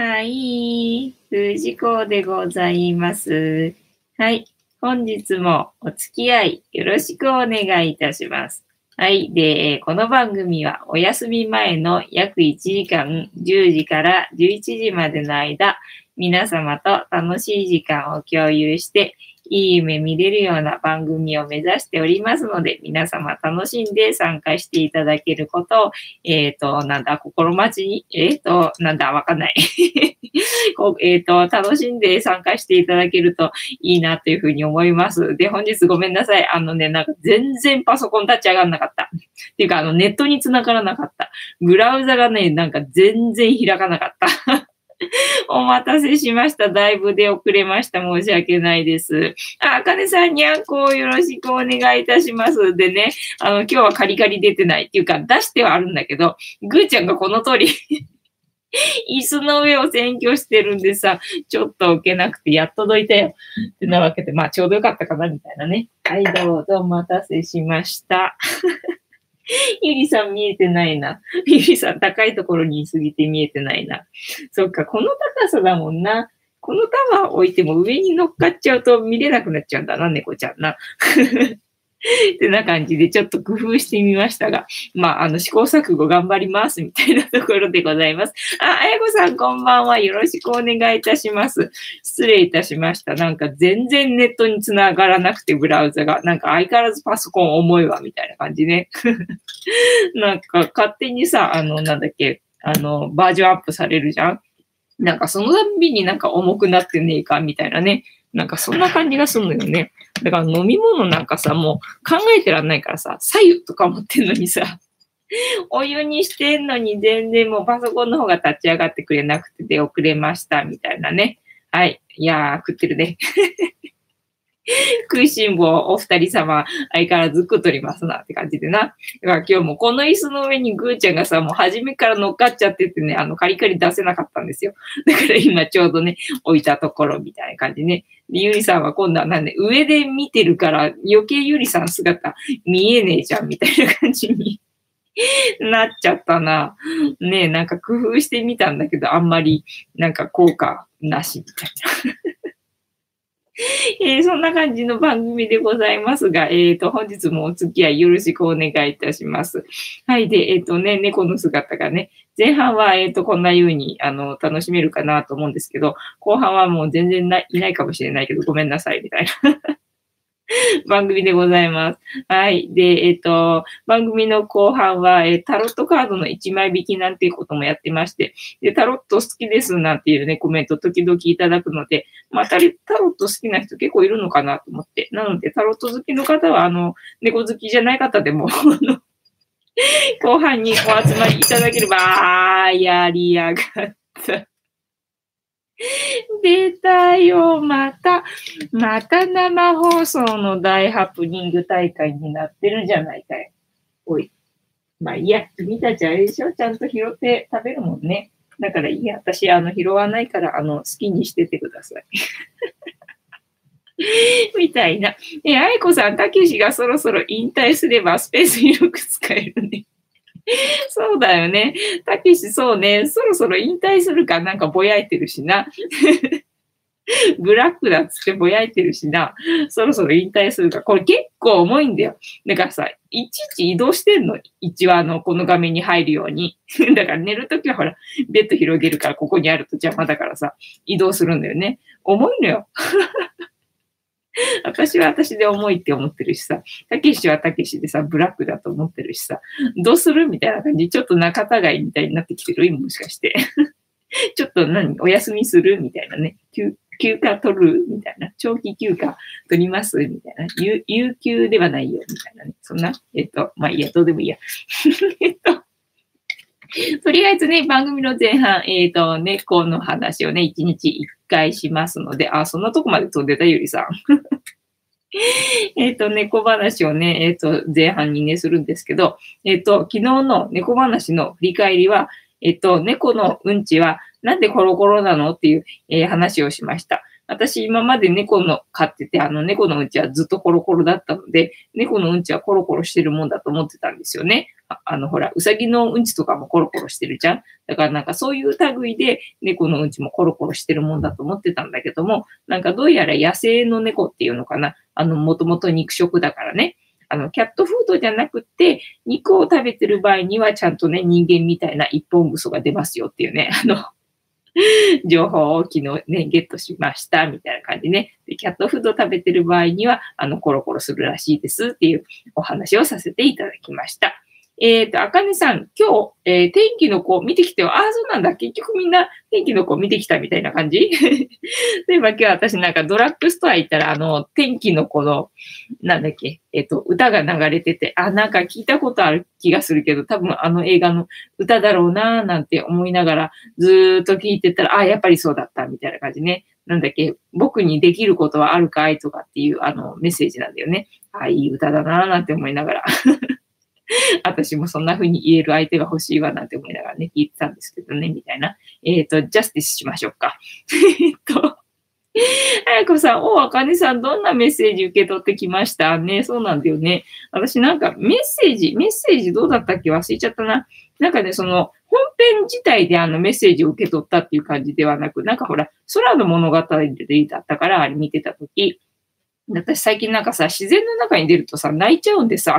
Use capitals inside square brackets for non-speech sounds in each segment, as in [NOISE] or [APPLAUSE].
はい。藤子でございます。はい。本日もお付き合いよろしくお願いいたします。はい。で、この番組はお休み前の約1時間、10時から11時までの間、皆様と楽しい時間を共有して、いい夢見れるような番組を目指しておりますので、皆様楽しんで参加していただけることを、えっ、ー、と、なんだ、心待ちに、えっ、ー、と、なんだ、わかんない [LAUGHS] こう。えっ、と、楽しんで参加していただけるといいなというふうに思います。で、本日ごめんなさい。あのね、なんか全然パソコン立ち上がんなかった。っていうか、あの、ネットに繋がらなかった。ブラウザがね、なんか全然開かなかった。[LAUGHS] お待たせしました。だいぶで遅れました。申し訳ないです。あ、あかねさんにゃんこよろしくお願いいたします。でね、あの、今日はカリカリ出てないっていうか、出してはあるんだけど、ぐーちゃんがこの通り [LAUGHS] 椅子の上を占拠してるんでさ、ちょっと置けなくて、やっとどいたよ。ってなわけで、まあ、ちょうどよかったかな、みたいなね。はい、どうぞお待たせしました。[LAUGHS] ゆりさん見えてないな。[LAUGHS] ゆりさん高いところにいすぎて見えてないな。そっか、この高さだもんな。このタワー置いても上に乗っかっちゃうと見れなくなっちゃうんだな、猫ちゃんな。[LAUGHS] ってな感じでちょっと工夫してみましたが、まあ、あの、試行錯誤頑張ります、みたいなところでございます。あ、あやこさんこんばんは。よろしくお願いいたします。失礼いたしました。なんか全然ネットにつながらなくて、ブラウザが。なんか相変わらずパソコン重いわ、みたいな感じね。[LAUGHS] なんか勝手にさ、あの、なんだっけ、あの、バージョンアップされるじゃんなんかそのたんびになんか重くなってねえか、みたいなね。なんかそんな感じがするのよね。だから飲み物なんかさ、もう考えてらんないからさ、左右とか思ってんのにさ、[LAUGHS] お湯にしてんのに全然もうパソコンの方が立ち上がってくれなくて出遅れましたみたいなね。はい。いやー、食ってるね。[LAUGHS] 食いしん坊お二人様、相変わらず食っとりますなって感じでな。だから今日もこの椅子の上にぐーちゃんがさ、もう初めから乗っかっちゃっててね、あの、カリカリ出せなかったんですよ。だから今ちょうどね、置いたところみたいな感じね。で、ゆりさんは今度はなんで、上で見てるから余計ゆりさん姿見えねえじゃんみたいな感じに [LAUGHS] なっちゃったな。ねえ、なんか工夫してみたんだけど、あんまりなんか効果なしみたいな。えー、そんな感じの番組でございますが、えっ、ー、と、本日もお付き合いよろしくお願いいたします。はい。で、えっ、ー、とね、猫の姿がね、前半は、えっ、と、こんな風に、あの、楽しめるかなと思うんですけど、後半はもう全然ないないかもしれないけど、ごめんなさい、みたいな。[LAUGHS] 番組でございます。はい。で、えっ、ー、と、番組の後半は、えー、タロットカードの1枚引きなんていうこともやってまして、で、タロット好きですなんていうね、コメント時々いただくので、まあ、タロット好きな人結構いるのかなと思って。なので、タロット好きの方は、あの、猫好きじゃない方でも [LAUGHS] 後半にお集まりいただければ、あー、やりやがった。[LAUGHS] 出たよ、また、また生放送の大ハプニング大会になってるじゃないかよ。おい。まあいいや、君たちあれでしょ？ちゃんと拾って食べるもんね。だからいいや、私、あの、拾わないから、あの、好きにしててください。[LAUGHS] みたいな。え、愛子さん、たけしがそろそろ引退すればスペース広く使えるね。[LAUGHS] そうだよね。たけし、そうね。そろそろ引退するかなんかぼやいてるしな。[LAUGHS] ブラックだっつってぼやいてるしな。そろそろ引退するか。これ結構重いんだよ。だからさ、いちいち移動してんの。一話のこの画面に入るように。[LAUGHS] だから寝るときはほら、ベッド広げるからここにあると邪魔だからさ、移動するんだよね。重いのよ。[LAUGHS] 私は私で重いって思ってるしさ、たけしはたけしでさ、ブラックだと思ってるしさ、どうするみたいな感じ、ちょっと仲違いみたいになってきてる今もしかして。[LAUGHS] ちょっと何？お休みするみたいなね。休休暇取るみたいな。長期休暇取りますみたいな。有有給ではないよみたいなね。そんな、えっと、まあいいや、どうでもいいや。[LAUGHS] えっと、[LAUGHS] とりあえずね、番組の前半、えっ、ー、と、猫の話をね、一日一回しますので、あ、そんなとこまで飛んでた、ゆりさん。[LAUGHS] えっと、猫話をね、えっ、ー、と、前半にね、するんですけど、えっ、ー、と、昨日の猫話の振り返りは、えっと、猫のうんちはなんでコロコロなのっていう、えー、話をしました。私今まで猫の飼ってて、あの猫のうんちはずっとコロコロだったので、猫のうんちはコロコロしてるもんだと思ってたんですよね。あの、ほら、うさぎのうんちとかもコロコロしてるじゃん。だからなんかそういう類で猫のうんちもコロコロしてるもんだと思ってたんだけども、なんかどうやら野生の猫っていうのかな。あの、もともと肉食だからね。あの、キャットフードじゃなくて、肉を食べてる場合にはちゃんとね、人間みたいな一本ぐそが出ますよっていうね、あの、[LAUGHS] 情報を昨日ね、ゲットしました、みたいな感じね。で、キャットフード食べてる場合には、あの、コロコロするらしいですっていうお話をさせていただきました。えっ、ー、と、あかねさん、今日、えー、天気の子見てきてよ。ああ、そうなんだ。結局みんな天気の子見てきたみたいな感じ？例えば今日私なんかドラッグストア行ったら、あの、天気の子の、なんだっけ、えっ、ー、と、歌が流れてて、あ、なんか聞いたことある気がするけど、多分あの映画の歌だろうなーなんて思いながら、ずーっと聞いてたら、ああ、やっぱりそうだった、みたいな感じね。なんだっけ、僕にできることはあるかい？とかっていうあのメッセージなんだよね。ああ、いい歌だなーなんて思いながら [LAUGHS] 私もそんな風に言える相手が欲しいわなんて思いながらね、聞いてたんですけどね、みたいな。えっ、ー、と、ジャスティスしましょうか。[LAUGHS] えっと、あやこさん、お、あかねさん、どんなメッセージ受け取ってきましたね。そうなんだよね。私なんかメッセージ、メッセージどうだったっけ忘れちゃったな。なんかね、その、本編自体であのメッセージを受け取ったっていう感じではなく、なんかほら、空の物語でだったから、あれ見てたとき、私最近なんかさ、自然の中に出るとさ、泣いちゃうんでさ、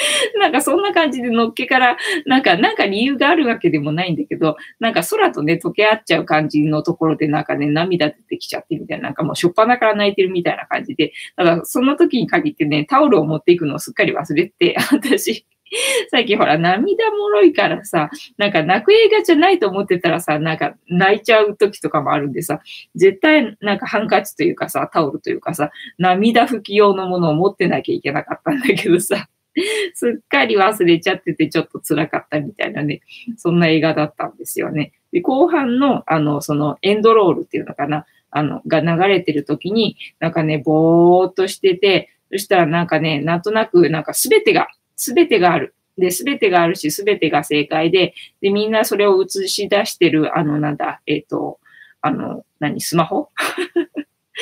[LAUGHS] なんかそんな感じでのっけから、なんか、なんか理由があるわけでもないんだけど、なんか空とね、溶け合っちゃう感じのところでなんかね、涙出てきちゃってみたいな、なんかもうしょっぱなから泣いてるみたいな感じで、ただその時に限ってね、タオルを持っていくのをすっかり忘れて、私、最近ほら、涙もろいからさ、なんか泣く映画じゃないと思ってたらさ、なんか泣いちゃう時とかもあるんでさ、絶対なんかハンカチというかさ、タオルというかさ、涙拭き用のものを持ってなきゃいけなかったんだけどさ、[LAUGHS] すっかり忘れちゃっててちょっと辛かったみたいなね、そんな映画だったんですよね。で、後半の、あの、そのエンドロールっていうのかな、あの、が流れてる時に、なんかね、ぼーっとしてて、そしたらなんかね、なんとなく、なんかすべてが、すべてがある。で、すべてがあるし、すべてが正解で、で、みんなそれを映し出してる、あの、なんだ、えっ、ー、と、あの、何、スマホ？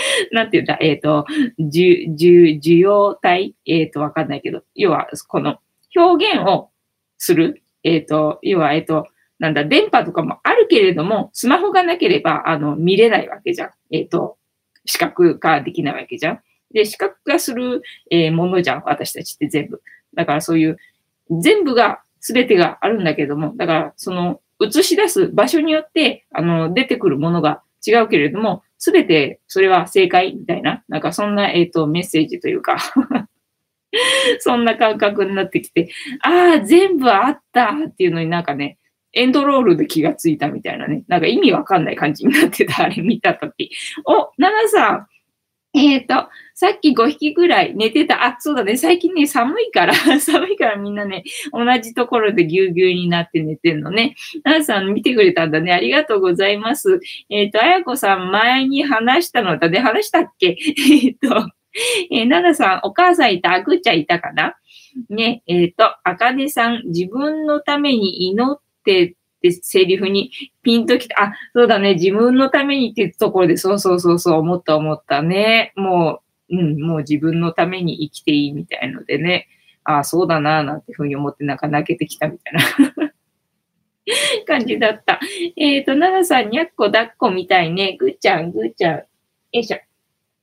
[LAUGHS] なんて言うんだ、えっ、ー、と、受容体？えっ、ー、と、わかんないけど、要は、この表現をする、えっ、ー、と、要は、えっ、と、なんだ、電波とかもあるけれども、スマホがなければ、あの、見れないわけじゃん。えっ、と、視覚化できないわけじゃん。で、視覚化する、えものじゃん、私たちって全部。だからそういう、全部が、すべてがあるんだけども、だから、その、映し出す場所によって、あの、出てくるものが違うけれども、すべてそれは正解みたいな、なんかそんな、えっ、ー、と、メッセージというか [LAUGHS] そんな感覚になってきて、ああ、全部あったっていうのになんかね、エンドロールで気がついたみたいなね、なんか意味わかんない感じになってた、あれ見たとき。お、ナナさん、えっ、ー、と、さっき5匹ぐらい寝てた。あ、そうだね。最近ね、寒いから、[LAUGHS] 寒いからみんなね、同じところでぎゅうぎゅうになって寝てんのね。ななさん見てくれたんだね。ありがとうございます。えっ、ー、と、あやこさん前に話したのだね。話したっけ？[LAUGHS] えっと、えー、ななさん、お母さんいた、あぐちゃんいたかな？ね、えっ、ー、と、あかねさん、自分のために祈ってってセリフにピンときた。あ、そうだね。自分のためにってところで、そうそうそうそう、思った思ったね。もう、うん、もう自分のために生きていいみたいのでね。ああ、そうだな、なんてふうに思ってなんか泣けてきたみたいな [LAUGHS] 感じだった。えっ、ー、と、ななさん、にゃっこ抱っこみたいね。ぐーちゃん、ぐーちゃん。よいしょ。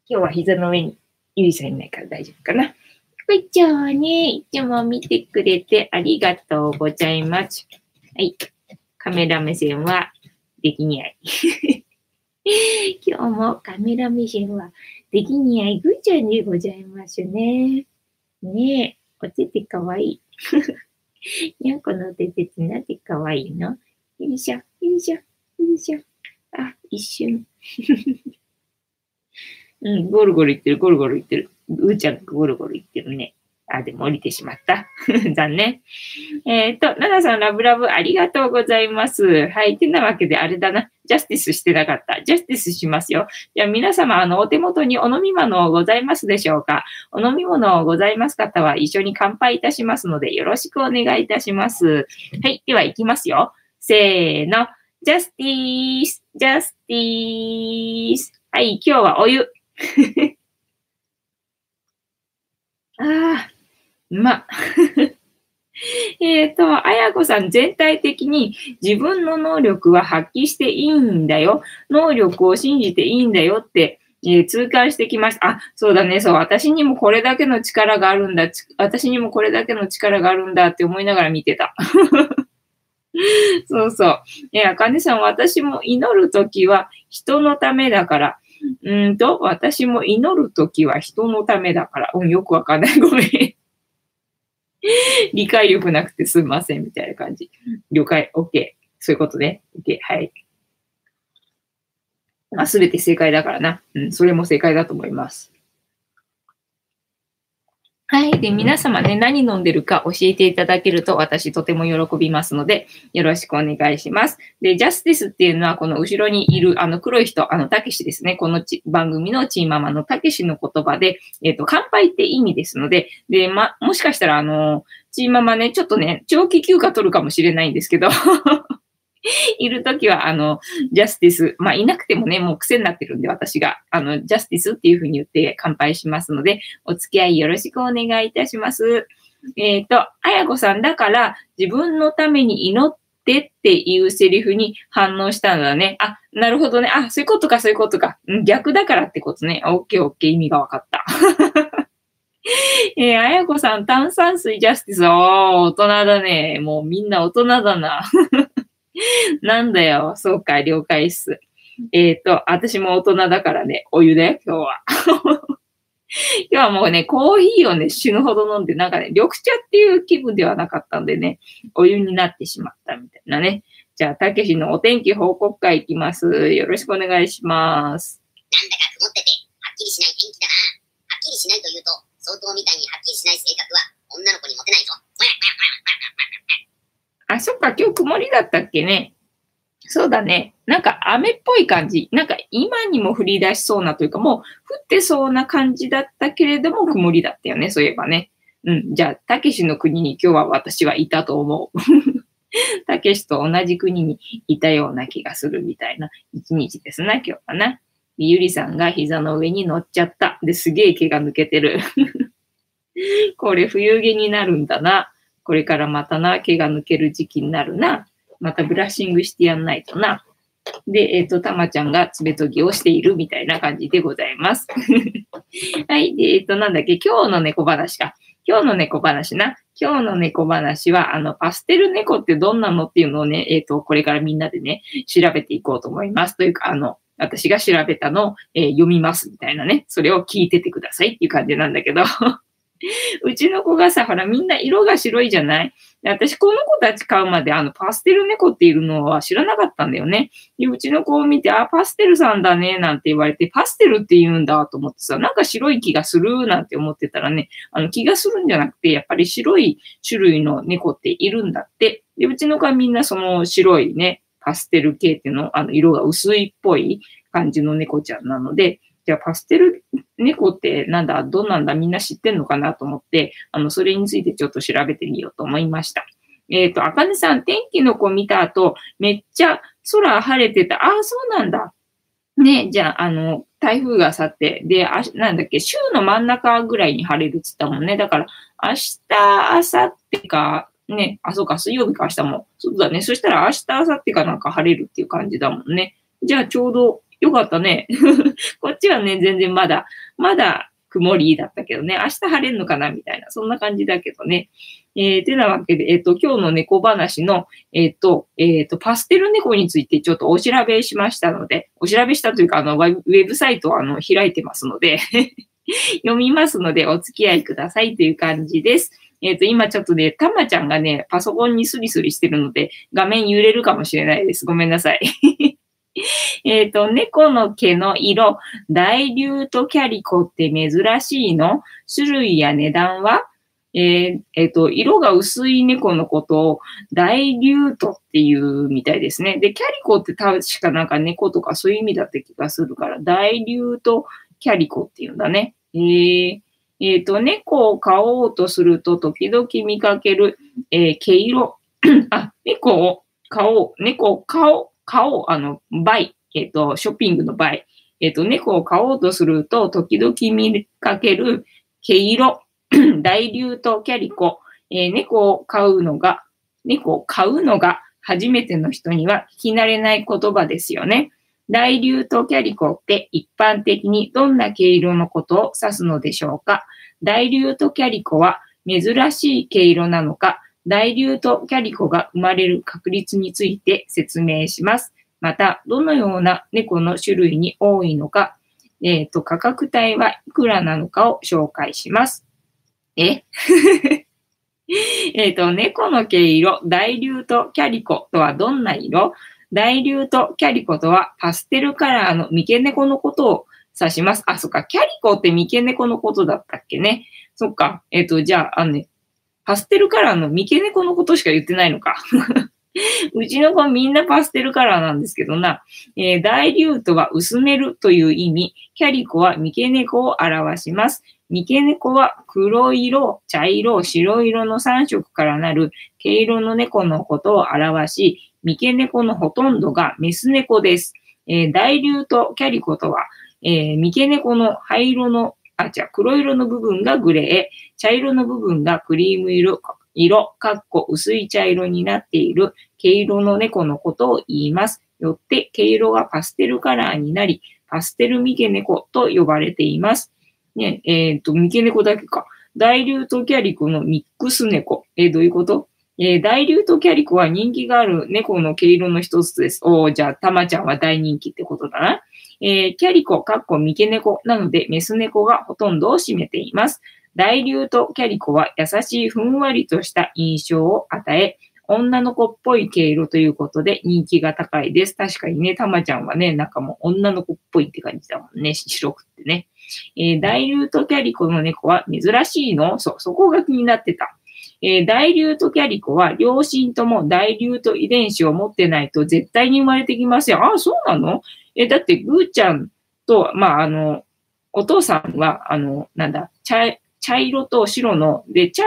今日は膝の上にゆいさんいないから大丈夫かな。ぐーちゃんはね、いつも見てくれてありがとうございます。はい。カメラ目線はできにゃい。[LAUGHS] 今日もカメラ目線はできにゃいぐーちゃんでございますね。ねえ、おててかわいい。[LAUGHS] にゃんこのおててってなんてかわいいの？よいしょ、よいしょ、よいしょ。あ、一瞬。[LAUGHS] うん、ゴルゴルいってる、ゴルゴルいってる。うーちゃんゴルゴルいってるね。あ、でも降りてしまった。[LAUGHS] 残念。えっ、ー、と、ナナさん、ラブラブ、ありがとうございます。はい。てなわけで、あれだな。ジャスティスしてなかった。ジャスティスしますよ。じゃあ、皆様、あの、お手元にお飲み物ございますでしょうか？お飲み物ございます方は、一緒に乾杯いたしますので、よろしくお願いいたします。はい。では、行きますよ。せーの。ジャスティース、ジャスティース。はい、今日はお湯。[LAUGHS] ああ、うま。[LAUGHS] えっと、あやこさん、全体的に自分の能力は発揮していいんだよ。能力を信じていいんだよって、えー、痛感してきました。あ、そうだね、そう、私にもこれだけの力があるんだ。私にもこれだけの力があるんだって思いながら見てた。[LAUGHS] そうそう。えあかねさん、私も祈るときは人のためだから。うんと、私も祈るときは人のためだから。うん、よくわかんない。ごめん。[LAUGHS] 理解力なくてすんません、みたいな感じ。了解、OK。そういうことね。OK、はい。まあ、すべて正解だからな。うん、それも正解だと思います。はい。で、皆様ね、何飲んでるか教えていただけると私とても喜びますので、よろしくお願いします。で、ジャスティスっていうのは、この後ろにいるあの黒い人、あの、たけしですね。この番組のチーママのたけしの言葉で、えっ、ー、と、乾杯って意味ですので、で、ま、もしかしたらあの、チーママね、ちょっとね、長期休暇取るかもしれないんですけど [LAUGHS] いるときは、あの、ジャスティス、まあ、いなくてもね、もう癖になってるんで、私が、あの、ジャスティスっていうふうに言って乾杯しますので、お付き合いよろしくお願いいたします。えっ、ー、と、あやこさんだから、自分のために祈ってっていうセリフに反応したのだね。あ、なるほどね。あ、そういうことか、そういうことか。逆だからってことね。オッケーオッケー、意味がわかった。[LAUGHS] えー、あやこさん、炭酸水ジャスティス。おー、大人だね。もうみんな大人だな。[LAUGHS] なんだよ。そうか、了解っす。えっ、ー、と、私も大人だからね、お湯だよ、今日は。[LAUGHS] 今日はもうね、コーヒーをね、死ぬほど飲んで、なんかね、緑茶っていう気分ではなかったんでね、お湯になってしまったみたいなね。じゃあ、たけしのお天気報告会いきます。よろしくお願いします。なんだか曇ってて、はっきりしない天気だな。はっきりしないというと、相当みたいにはっきりしない性格は、女の子にモテないぞ。あ、そっか、今日曇りだったっけね。そうだね。なんか雨っぽい感じ。なんか今にも降り出しそうなというか、もう降ってそうな感じだったけれども曇りだったよね。そういえばね。うん。じゃあ、たけしの国に今日は私はいたと思う。[LAUGHS] たけしと同じ国にいたような気がするみたいな一日ですな、今日はな。ゆりさんが膝の上に乗っちゃった。で、すげえ毛が抜けてる。[LAUGHS] これ冬毛になるんだな。これからまたな、毛が抜ける時期になるな。またブラッシングしてやんないとな。で、えっ、ー、と、たまちゃんが爪研ぎをしているみたいな感じでございます。[LAUGHS] はい。で、えっ、ー、と、なんだっけ、今日の猫話か。今日の猫話な。今日の猫話は、あの、パステル猫ってどんなのっていうのをね、えっ、ー、と、これからみんなでね、調べていこうと思います。というか、あの、私が調べたのを、え、読みますみたいなね。それを聞いててくださいっていう感じなんだけど。[LAUGHS] [LAUGHS] うちの子がさ、ほら、みんな色が白いじゃない？私、この子たち買うまで、あの、パステル猫っているのは知らなかったんだよね。で、うちの子を見て、あ、パステルさんだね、なんて言われて、パステルって言うんだと思ってさ、なんか白い気がするなんて思ってたらね、あの、気がするんじゃなくて、やっぱり白い種類の猫っているんだって。で、うちの子はみんなその白いね、パステル系っていうの、あの、色が薄いっぽい感じの猫ちゃんなので、じゃあパステル猫ってなんだ、どんなんだ、みんな知ってんのかなと思って、あの、それについてちょっと調べてみようと思いました。えっ、ー、と、あかねさん、天気の子見た後、めっちゃ空晴れてた。ああ、そうなんだ。ね、じゃあ、あの、台風が去って、で、あなんだっけ、週の真ん中ぐらいに晴れるっつったもんね。だから、明日、明後日か、ね、あ、そうか、水曜日か明日も。そうだね。そしたら明日、明後日かなんか晴れるっていう感じだもんね。じゃあ、ちょうどよかったね。[LAUGHS] こっちはね、全然まだ、まだ曇りだったけどね、明日晴れるのかなみたいな、そんな感じだけどね。えー、てなわけで、えっ、ー、と、今日の猫話の、えっ、ー、と、えっ、ー、と、パステル猫についてちょっとお調べしましたので、お調べしたというか、あの、ウェブサイトをあの、開いてますので [LAUGHS] 読みますので、お付き合いくださいという感じです。えっ、と、今ちょっとね、たまちゃんがね、パソコンにスリスリしてるので、画面揺れるかもしれないです。ごめんなさい。[LAUGHS] えっと、猫の毛の色、 dilute calico って珍しいの？種類や値段は？えー、えっ、ー、と、色が薄い猫のことを dilute っていうみたいですね。で、 calico って確かなんか猫とかそういう意味だった気がするから、 dilute calico っていうんだね。えー、えっ、ー、と、猫を飼おうとすると時々見かける、えー、毛色。[COUGHS] あ、猫を飼おう、猫を飼おう、買おう、あの、 buy、えっ、ー、と、 shopping の buy。えっ、と、猫を飼おうとすると、時々見かける毛色、[CLEARS THROAT] 大竜とキャリコ、えー猫を飼うのが、猫を飼うのが初めての人には聞き慣れない言葉ですよね。大竜とキャリコって一般的にどんな毛色のことを指すのでしょうか大竜とキャリコは珍しい毛色なのか、大竜とキャリコが生まれる確率について説明します。また、どのような猫の種類に多いのか、えっ、と、価格帯はいくらなのかを紹介します。え？[LAUGHS] えっと、猫の毛色、大竜とキャリコとはどんな色？大竜とキャリコとはパステルカラーの三毛猫のことを指します。あ、そっか、キャリコって三毛猫のことだったっけね。そっか、えっ、と、じゃあ、あのね、パステルカラーの三毛猫のことしか言ってないのか。[LAUGHS] うちの子みんなパステルカラーなんですけどな。えー大竜とは薄めるという意味、キャリコは三毛猫を表します。三毛猫は黒色、茶色、白色の3色からなる毛色の猫のことを表し、三毛猫のほとんどがメス猫です。えー大竜とキャリコとは、えー三毛猫の灰色の、あ、じゃ黒色の部分がグレー、茶色の部分がクリーム色、色、かっこ薄い茶色になっている毛色の猫のことを言います。よって毛色がパステルカラーになり、パステル三毛猫と呼ばれています。ね、えっ、と、三毛猫だけか。大竜とキャリコのミックス猫。えーどういうこと？えー大竜とキャリコは人気がある猫の毛色の一つです。おーじゃあ、たまちゃんは大人気ってことだな。えーキャリコ、かっこ三毛猫なので、メス猫がほとんどを占めています。大竜とキャリコは優しいふんわりとした印象を与え、女の子っぽい毛色ということで人気が高いです。確かにね、たまちゃんはね、なんかもう女の子っぽいって感じだもんね。白くってね。えー大竜とキャリコの猫は珍しいの？そう、そこが気になってた。えー大竜とキャリコは両親とも大竜と遺伝子を持ってないと絶対に生まれてきません。あ、そうなの？え、だってぐーちゃんと、まあ、あの、お父さんは、あの、なんだ、茶茶色と白の、で、茶、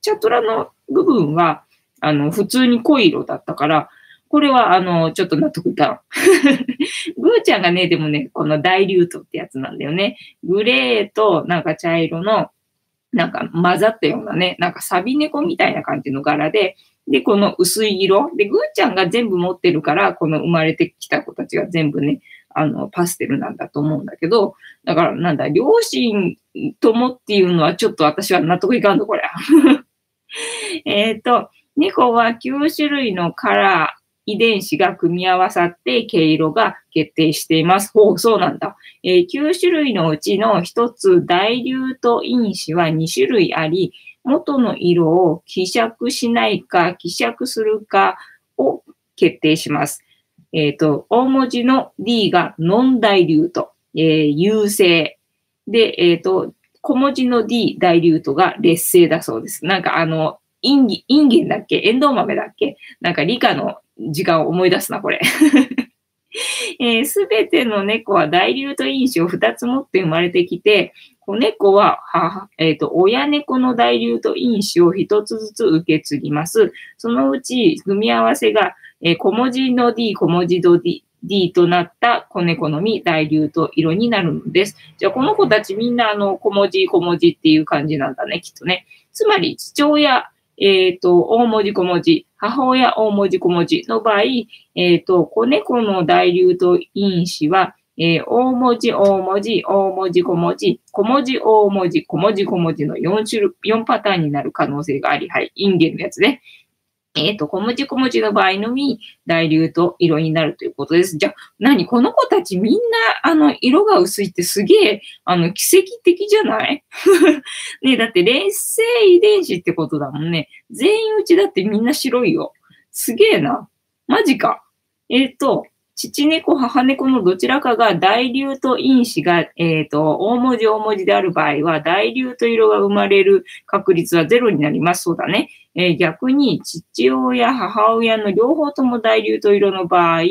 茶トラの部分は、あの、普通に濃い色だったから、これは、あの、ちょっと納得いかん。[LAUGHS] ぐーちゃんがね、でもね、この大竜とってやつなんだよね。グレーと、なんか茶色の、なんか混ざったようなね、なんかサビ猫みたいな感じの柄で、で、この薄い色。で、ぐーちゃんが全部持ってるから、この生まれてきた子たちが全部ね、あの、パステルなんだと思うんだけど、だから、なんだ、両親ともっていうのはちょっと私は納得いかんの、これ。[LAUGHS] えっと、猫は9種類のカラー、遺伝子が組み合わさって毛色が決定しています。ほう、そうなんだ。えー9種類のうちの1つ、大竜と因子は2種類あり、元の色を希釈しないか、希釈するかを決定します。えっ、と、大文字の D がノン大竜と、えー優勢。で、えっ、と、小文字の D 大竜とが劣勢だそうです。なんかあの、インギ、インゲンだっけ？エンドウ豆だっけ？なんか理科の時間を思い出すな、これ。[LAUGHS] すべ、ての猫は大竜と因子を2つ持って生まれてきて、子猫は母、えっ、と、親猫の大竜と因子を1つずつ受け継ぎます。そのうち、組み合わせが、えー小文字の D、小文字の D、D となった子猫の実、大竜と色になるのです。じゃあ、この子たちみんな、あの、小文字、小文字っていう感じなんだね、きっとね。つまり、父親、えっ、と、大文字小文字、母親大文字小文字の場合、えっ、と、子猫の大竜と因子は、えー大文字大文字、大文字小文字、小文字大文字、小文字小文字の4種類、4パターンになる可能性があり、はい、インゲのやつね。えっ、と、小文字小文字の場合のみ、大流と色になるということです。じゃあ、何？この子たちみんな、あの、色が薄いってすげえ、あの、奇跡的じゃない？[LAUGHS] ねだって、劣性遺伝子ってことだもんね。全員うちだってみんな白いよ。すげえな。マジか。えっ、と、父猫、母猫のどちらかが大竜と因子が、えっ、と、大文字大文字である場合は、大竜と色が生まれる確率はゼロになります。そうだね。えー逆に、父親、母親の両方とも大竜と色の場合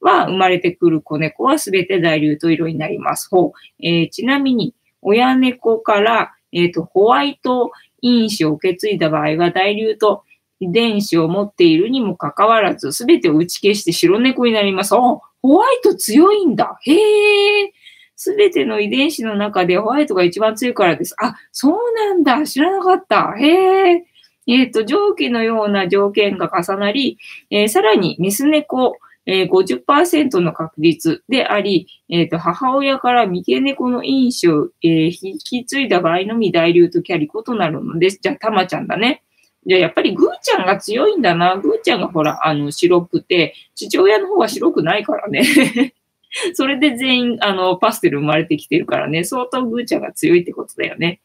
は、生まれてくる子猫はすべて大竜と色になります。ほう。えーちなみに、親猫から、えっ、と、ホワイト因子を受け継いだ場合は、大竜と遺伝子を持っているにもかかわらず、すべてを打ち消して白猫になります。おほホワイト強いんだ。へえ。すべての遺伝子の中でホワイトが一番強いからです。あ、そうなんだ。知らなかった。へえ。えっ、ー、と、上記のような条件が重なり、えー、さらにメス猫、えー、50%の確率であり、えっ、ー、と、母親から三毛猫の因子を、え、引き継いだ場合のみ大流とキャリコとなるのです。じゃあ、たまちゃんだね。じゃ、やっぱりグーちゃんが強いんだな。グーちゃんがほら、あの、白くて、父親の方は白くないからね。[LAUGHS] それで全員、あの、パステル生まれてきてるからね、相当グーちゃんが強いってことだよね。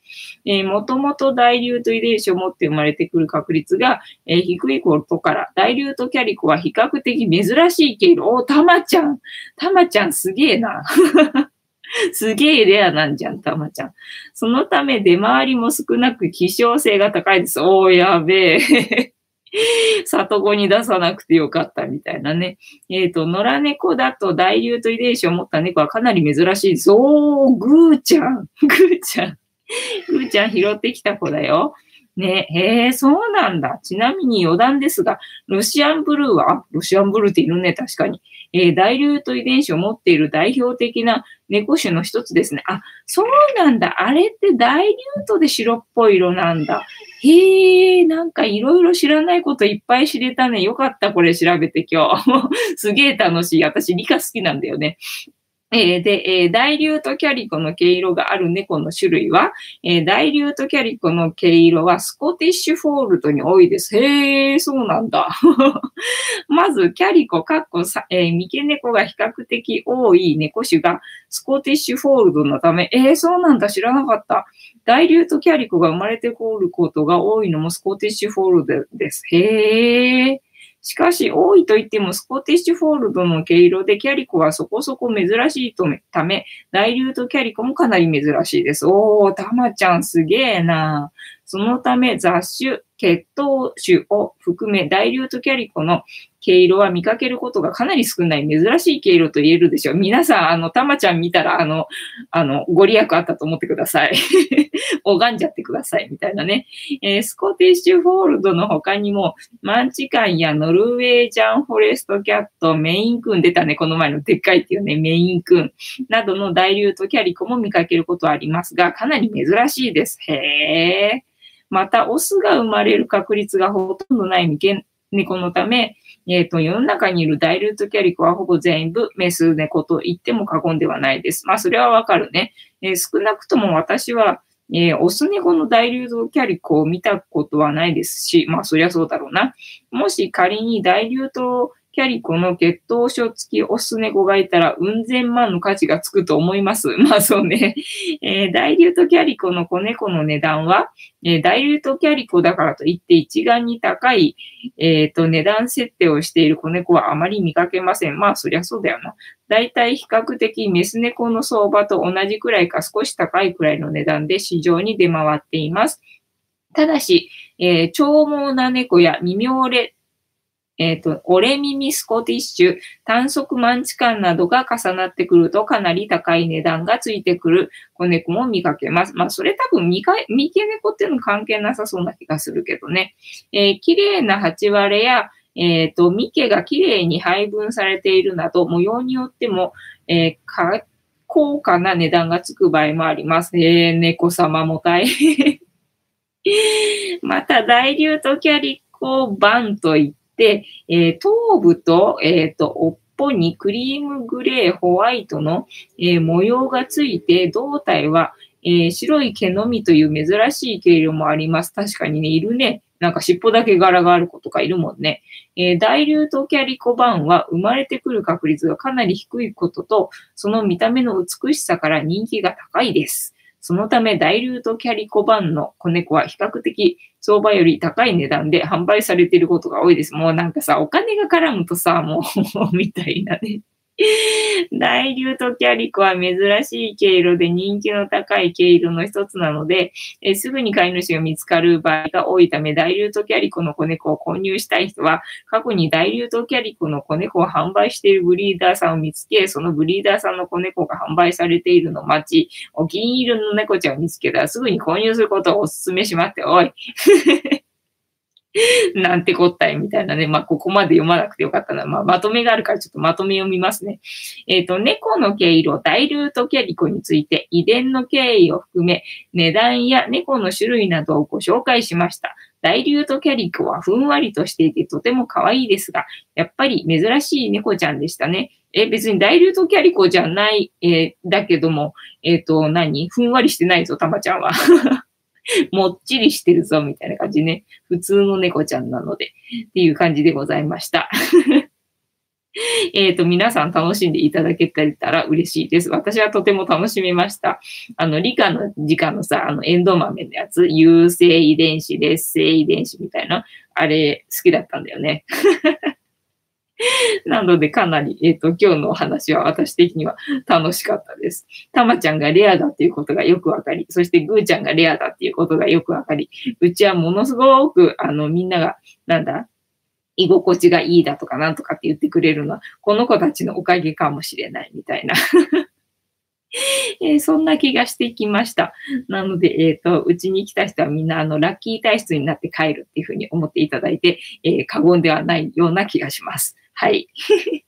えー、もともと大流と遺伝子を持って生まれてくる確率が、えー、低いことから、大流とキャリコは比較的珍しい経路。おたまちゃん。たまちゃんすげえな。[LAUGHS] すげえレアなんじゃん、たまちゃん。そのため出回りも少なく希少性が高いです。おー、やべえ。[LAUGHS] 里子に出さなくてよかったみたいなね。えっ、ー、と、野良猫だと大流と遺伝子を持った猫はかなり珍しいです。おー、ぐーちゃん。[LAUGHS] ぐーちゃん。ぐーちゃん拾ってきた子だよ。ね、へえ、そうなんだ。ちなみに余談ですが、ロシアンブルーは、ロシアンブルーっているね、確かに。えー、大流と遺伝子を持っている代表的な猫種の一つですね。あ、そうなんだ。あれって大ニュートで白っぽい色なんだ。へえ、なんかいろいろ知らないこといっぱい知れたね。よかった、これ調べて今日。[LAUGHS] すげえ楽しい。私理科好きなんだよね。えー、で、えー、大竜とキャリコの毛色がある猫の種類は、えー、大竜とキャリコの毛色はスコティッシュフォールドに多いです。へえ、そうなんだ。[LAUGHS] まず、キャリコ、かっこさ、えー、三毛猫が比較的多い猫種がスコティッシュフォールドのため、えー、そうなんだ、知らなかった。大竜とキャリコが生まれてくることが多いのもスコティッシュフォールドです。へえ。しかし、多いと言ってもスコティッシュフォールドの毛色でキャリコはそこそこ珍しいため、大流とキャリコもかなり珍しいです。おー、たまちゃんすげえな。そのため雑種、血統種を含め大流とキャリコの毛色は見かけることがかなり少ない珍しい毛色と言えるでしょう。皆さん、あの、たまちゃん見たら、あの、あの、ご利益あったと思ってください。[LAUGHS] 拝んじゃってください、みたいなね。えー、スコティッシュフォールドの他にも、マンチカンやノルウェージャンフォレストキャット、メインクン出たね、この前のでっかいっていうね、メインクンなどの大流とキャリコも見かけることはありますが、かなり珍しいです。へー。また、オスが生まれる確率がほとんどない未見猫のため、えっ、ー、と、世の中にいる大ルートキャリコはほぼ全部メス猫と言っても過言ではないです。まあ、それはわかるね。えー、少なくとも私は、えー、オス猫の大流動キャリコを見たことはないですし、まあそりゃそうだろうな。もし仮に大流動キャリコの血統書付きオス猫がいたら、うん千万の価値がつくと思います。[LAUGHS] まあそうね。えー、大竜とキャリコの子猫の値段は、えー、大竜とキャリコだからといって一概に高い、え、ー、と、値段設定をしている子猫はあまり見かけません。まあそりゃそうだよな。だいたい比較的メス猫の相場と同じくらいか少し高いくらいの値段で市場に出回っています。ただし、えー、長毛な猫や未妙れえっ、ー、と、オレミミスコティッシュ、短足マンチカンなどが重なってくるとかなり高い値段がついてくる子猫も見かけます。まあ、それ多分見か、見毛猫っていうの関係なさそうな気がするけどね。えー、綺麗な八割れや、えっ、ー、と、ミケが綺麗に配分されているなど、模様によっても、えー、高価な値段がつく場合もあります。えー、猫様も大変。[LAUGHS] また、大流とキャリコバンといって、えー、頭部と、えっ、ー、と、尾っぽにクリームグレー、ホワイトの、えー、模様がついて、胴体は、えー、白い毛のみという珍しい毛色もあります。確かにね、いるね。なんか尻尾だけ柄がある子とかいるもんね。えー、大流とキャリコバンは生まれてくる確率がかなり低いことと、その見た目の美しさから人気が高いです。そのため、大流とキャリコ版の子猫は比較的相場より高い値段で販売されていることが多いです。もうなんかさ、お金が絡むとさ、もう [LAUGHS] みたいなね。[LAUGHS] 大流とキャリコは珍しい毛色で人気の高い毛色の一つなので、えすぐに飼い主が見つかる場合が多いため、大流とキャリコの子猫を購入したい人は、過去に大流とキャリコの子猫を販売しているブリーダーさんを見つけ、そのブリーダーさんの子猫が販売されているのを待ち、お気に入りの猫ちゃんを見つけたらすぐに購入することをお勧めしますって、おい。[LAUGHS] なんてこったいみたいなね。まあ、ここまで読まなくてよかったな。まあ、まとめがあるからちょっとまとめ読みますね。えっ、ー、と、猫の毛色、大ルートキャリコについて、遺伝の経緯を含め、値段や猫の種類などをご紹介しました。大ルートキャリコはふんわりとしていてとても可愛いですが、やっぱり珍しい猫ちゃんでしたね。え、別に大ルートキャリコじゃない、えー、だけども、えっ、ー、と、何？ふんわりしてないぞ、たまちゃんは。[LAUGHS] もっちりしてるぞ、みたいな感じね。普通の猫ちゃんなので、っていう感じでございました。[LAUGHS] えっと、皆さん楽しんでいただけたら嬉しいです。私はとても楽しみました。あの、理科の時間のさ、あの、エンド豆のやつ、優性遺伝子、劣性遺伝子みたいな、あれ好きだったんだよね。[LAUGHS] [LAUGHS] なので、かなり、えっ、ー、と、今日のお話は私的には楽しかったです。たまちゃんがレアだっていうことがよくわかり、そしてぐーちゃんがレアだっていうことがよくわかり、うちはものすごく、あの、みんなが、なんだ、居心地がいいだとかなんとかって言ってくれるのは、この子たちのおかげかもしれないみたいな [LAUGHS] えー、そんな気がしてきました。なので、えっ、ー、と、うちに来た人はみんな、あの、ラッキー体質になって帰るっていうふうに思っていただいて、えー、過言ではないような気がします。はい。[LAUGHS]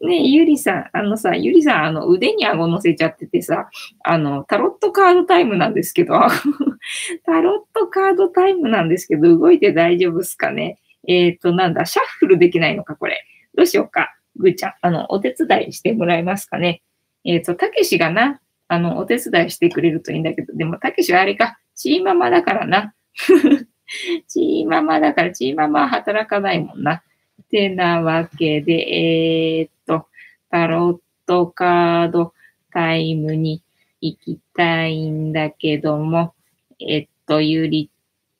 ねゆりさん、あのさ、ゆりさん、あの、腕に顎乗せちゃっててさ、あの、タロットカードタイムなんですけど、[LAUGHS] タロットカードタイムなんですけど、動いて大丈夫っすかね？えっ、ー、と、なんだ、シャッフルできないのか、これ。どうしようか。ぐーちゃん、あの、お手伝いしてもらえますかね？えっ、ー、と、たけしがな、あの、お手伝いしてくれるといいんだけど、でも、たけしはあれか、チーママだからな。[LAUGHS] チーママだから、チーママは働かないもんな。てなわけで、えー、っと、タロットカードタイムに行きたいんだけども、えっと、ゆり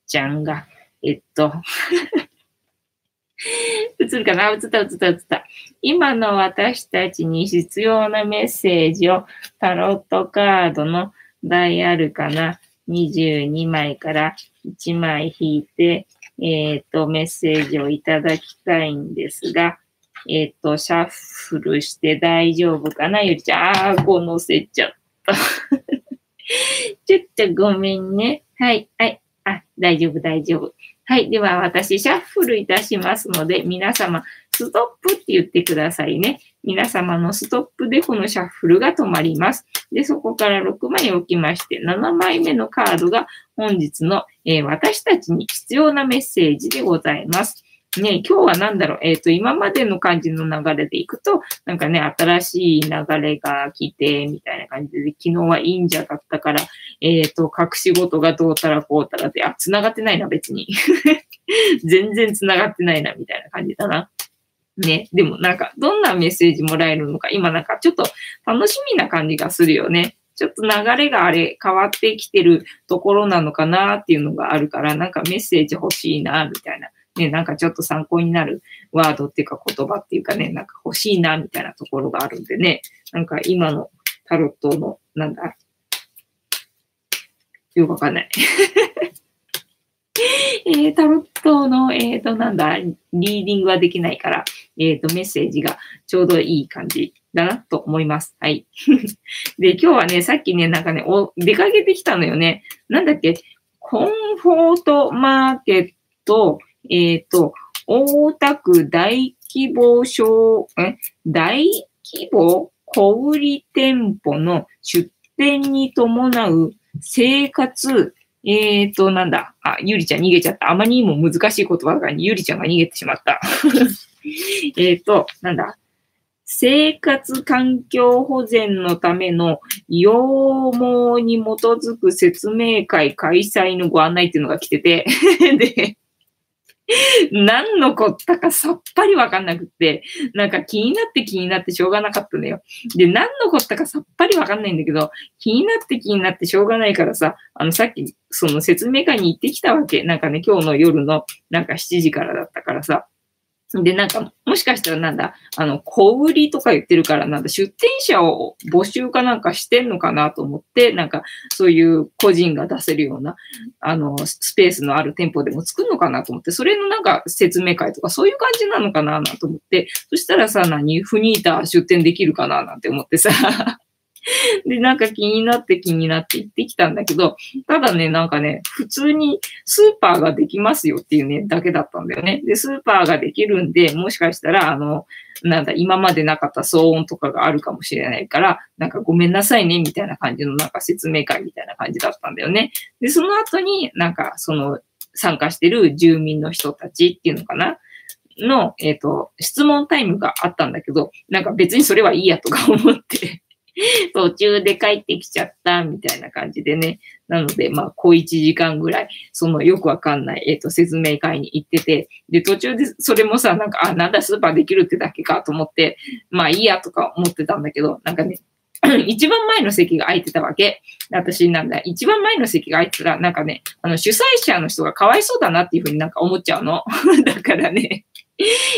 ちゃんが、えっと、[LAUGHS] 映るかな？映った映った映った。今の私たちに必要なメッセージをタロットカードの台あるかな？22枚から1枚引いて、えっ、ー、と、メッセージをいただきたいんですが、えっ、ー、と、シャッフルして大丈夫かな？ゆりちゃん。あー、こ乗せちゃった。[LAUGHS] ちょっとごめんね。はい、はい。あ、大丈夫、大丈夫。はい。では、私、シャッフルいたしますので、皆様、ストップって言ってくださいね。皆様のストップでこのシャッフルが止まります。で、そこから6枚置きまして、7枚目のカードが本日の、えー、私たちに必要なメッセージでございます。ね、今日は何だろう、えっ、ー、と、今までの感じの流れでいくと、なんかね、新しい流れが来て、みたいな感じで、昨日は忍者だったから、えっ、ー、と、隠し事がどうたらこうたらで、あ、繋がってないな、別に。[LAUGHS] 全然繋がってないな、みたいな感じだな。ね。でもなんか、どんなメッセージもらえるのか、今なんかちょっと楽しみな感じがするよね。ちょっと流れがあれ変わってきてるところなのかなっていうのがあるから、なんかメッセージ欲しいな、みたいな。ね、なんかちょっと参考になるワードっていうか言葉っていうかね、なんか欲しいな、みたいなところがあるんでね。なんか今のタロットの、なんだ、よくわかんない。[LAUGHS] えー、タロットの、えっ、ー、と、なんだ、リーディングはできないから、えっ、ー、と、メッセージがちょうどいい感じだなと思います。はい。[LAUGHS] で、今日はね、さっきね、なんかね、お出かけてきたのよね。なんだっけ、コンフォートマーケット、えっ、と、大田区大規模小、え、大規模小売店舗の出店に伴う生活えーと、なんだ。あ、ゆりちゃん逃げちゃった。あまりにも難しい言葉だからゆりちゃんが逃げてしまった。[LAUGHS] えっと、なんだ。生活環境保全のための要望に基づく説明会開催のご案内っていうのが来てて [LAUGHS] で、[LAUGHS] 何のこったかさっぱりわかんなくって、なんか気になって気になってしょうがなかったのよ。で、何のこったかさっぱりわかんないんだけど、気になって気になってしょうがないからさ、あの、さっき、その説明会に行ってきたわけ。なんかね、今日の夜の、なんか7時からだったからさ、で、なんか、もしかしたらなんだ、あの、小売りとか言ってるから、なんだ、出店者を募集かなんかしてんのかなと思って、なんか、そういう個人が出せるような、あの、スペースのある店舗でも作るのかなと思って、それのなんか説明会とかそういう感じなのかななんて思って、そしたらさ、何、フニーター出店できるかななんて思ってさ、[LAUGHS] で、なんか気になって気になって行ってきたんだけど、ただね、なんかね、普通にスーパーができますよっていうね、だけだったんだよね。で、スーパーができるんで、もしかしたら、あの、なんだ、今までなかった騒音とかがあるかもしれないから、なんかごめんなさいね、みたいな感じのなんか説明会みたいな感じだったんだよね。で、その後になんかその参加してる住民の人たちっていうのかな？の、えっ、ー、と、質問タイムがあったんだけど、なんか別にそれはいいやとか思って [LAUGHS] 途中で帰ってきちゃったみたいな感じでね。なので、まあ、小1時間ぐらい、そのよくわかんない、えっ、ー、と、説明会に行ってて、で、途中でそれもさ、なんか、あ、なんだ、スーパーできるってだけかと思って、まあいいやとか思ってたんだけど、なんかね、[CLEARS THROAT] 一番前の席が空いてたわけ。私なんだ、一番前の席が空いてたら、なんかね、あの、主催者の人がかわいそうだなっていうふうになんか思っちゃうの。[LAUGHS] だからね、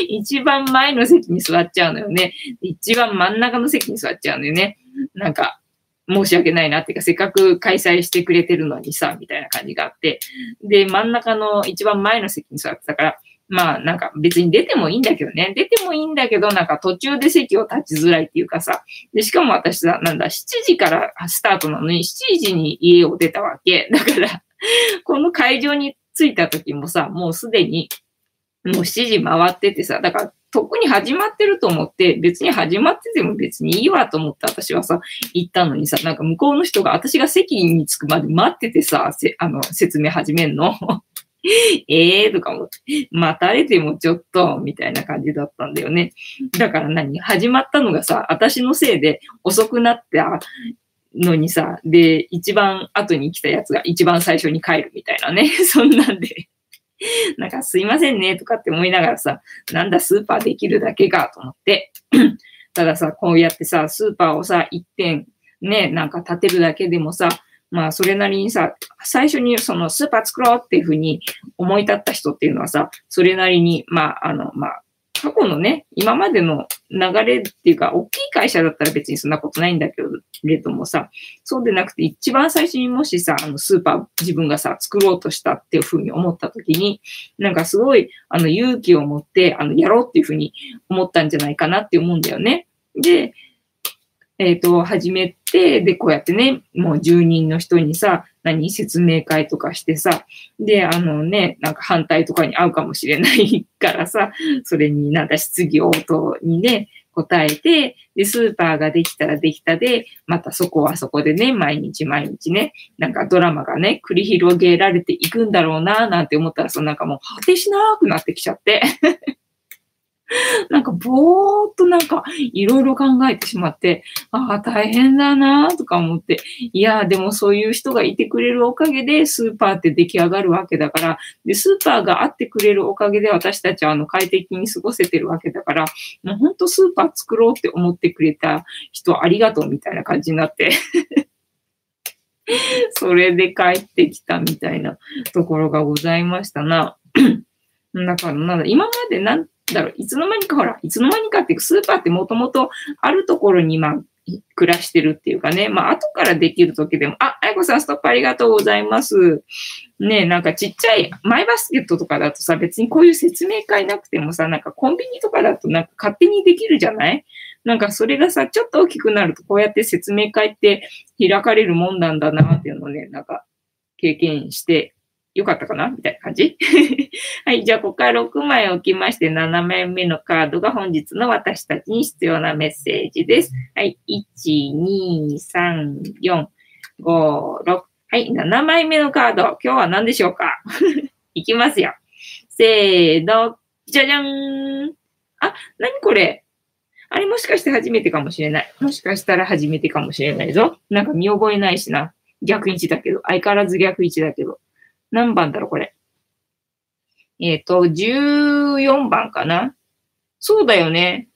一番前の席に座っちゃうのよね。一番真ん中の席に座っちゃうのよね。なんか、申し訳ないなっていうか、せっかく開催してくれてるのにさ、みたいな感じがあって。で、真ん中の一番前の席に座ってたから、まあなんか別に出てもいいんだけどね。出てもいいんだけど、なんか途中で席を立ちづらいっていうかさ。で、しかも私さ、なんだ、7時からスタートなのに、7時に家を出たわけ。[LAUGHS] だから、この会場に着いた時もさ、もうすでに、もう7時回っててさ、だから特に始まってると思って、別に始まってても別にいいわと思って私はさ、行ったのにさ、なんか向こうの人が私が席に着くまで待っててさ、あの、説明始めんの？[LAUGHS] ええとか思って、待たれてもちょっと、みたいな感じだったんだよね。だから何？始まったのがさ、私のせいで遅くなったのにさ、で、一番後に来たやつが一番最初に帰るみたいなね。[LAUGHS] そんなんで [LAUGHS] なんかすいませんねとかって思いながらさ、なんだスーパーできるだけかと思って。[CLEARS THROAT] たださ、こうやってさ、スーパーをさ、一点ね、なんか建てるだけでもさ、まあそれなりにさ、最初にそのスーパー作ろうっていうふうに思い立った人っていうのはさ、それなりに、まああの、まあ過去のね、今までの流れっていうか、大きい会社だったら別にそんなことないんだけれどもさ、そうでなくて一番最初にもしさ、あのスーパー自分がさ、作ろうとしたっていうふうに思った時に、なんかすごい、あの勇気を持って、あの、やろうっていうふうに思ったんじゃないかなって思うんだよね。で、えっ、ー、と、始めて、で、こうやってね、もう住人の人にさ、何、説明会とかしてさ、で、あのね、なんか反対とかに合うかもしれないからさ、それになんか質疑応答にね、答えて、で、スーパーができたらできたで、またそこはそこでね、毎日毎日ね、なんかドラマがね、繰り広げられていくんだろうな、なんて思ったら、そのなんかもう果てしなくなってきちゃって。[LAUGHS] なんかぼーっとなんかいろいろ考えてしまって、ああ、大変だなとか思って、いや、でもそういう人がいてくれるおかげでスーパーって出来上がるわけだから、で、スーパーがあってくれるおかげで私たちはあの快適に過ごせてるわけだから、もうほんとスーパー作ろうって思ってくれた人ありがとうみたいな感じになって [LAUGHS] それで帰ってきたみたいなところがございましたな。だから、なんだ、今までなんだろう、いつの間にかほら、いつの間にかっていう、スーパーってもともとあるところに、まあ、暮らしてるっていうかね、まあ、後からできるときでも、あ、あやこさん、ストップありがとうございます。ねなんかちっちゃい、マイバスケットとかだとさ、別にこういう説明会なくてもさ、なんかコンビニとかだとなんか勝手にできるじゃない？なんかそれがさ、ちょっと大きくなるとこうやって説明会って開かれるもんなんだなっていうのをね、なんか経験してよかったかな？みたいな感じ？[LAUGHS] はい。じゃあ、ここから6枚置きまして、7枚目のカードが本日の私たちに必要なメッセージです。はい。1、2、3、4、5、6。はい。7枚目のカード。今日は何でしょうか？[LAUGHS] いきますよ。せーの。じゃじゃーん。あ、なにこれ？あれもしかして初めてかもしれない。もしかしたら初めてかもしれないぞ。なんか見覚えないしな。逆位置だけど。相変わらず逆位置だけど。何番だろう、これ。えっ、ー、と、14番かなそうだよね。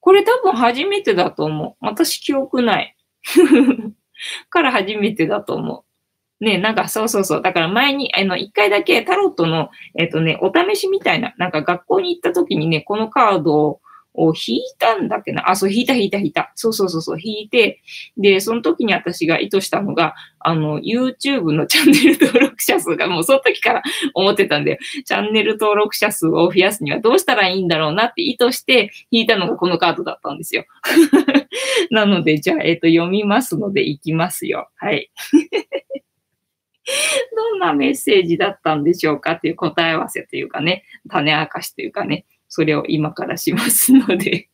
これ多分初めてだと思う。私記憶ない。[LAUGHS] から初めてだと思う。ね、なんかそうそうそう。だから前に、あの、一回だけタロットの、えっ、ー、とね、お試しみたいな、なんか学校に行った時にね、このカードをを引いたんだっけな？あ、そう、引いた引いた引いた。そうそうそうそう、引いて、で、その時に私が意図したのが、あの、YouTube のチャンネル [LAUGHS] 登録者数がもうその時から思ってたんで、チャンネル登録者数を増やすにはどうしたらいいんだろうなって意図して引いたのがこのカードだったんですよ。[LAUGHS] なので、じゃあ、えっ、と、読みますので、いきますよ。はい。[LAUGHS] どんなメッセージだったんでしょうかっていう答え合わせというかね、種明かしというかね、それを今からしますので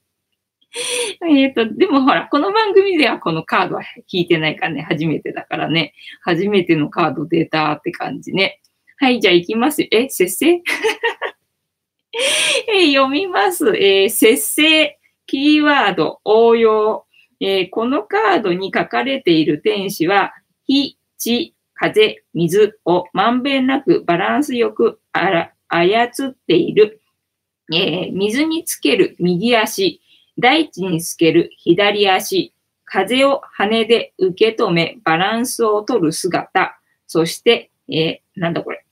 [LAUGHS] えっと、でもほら、この番組ではこのカードは引いてないからね、初めてだからね、初めてのカード出たって感じね。はい、じゃあ行きます。え、節制 [LAUGHS] え読みます。えー、節制、キーワード、応用。えー、このカードに書かれている天使は、火、地、風、水をまんべんなくバランスよく操っている。えー、水につける右足、大地につける左足、風を羽で受け止めバランスを取る姿、そして、えー、なんだこれ。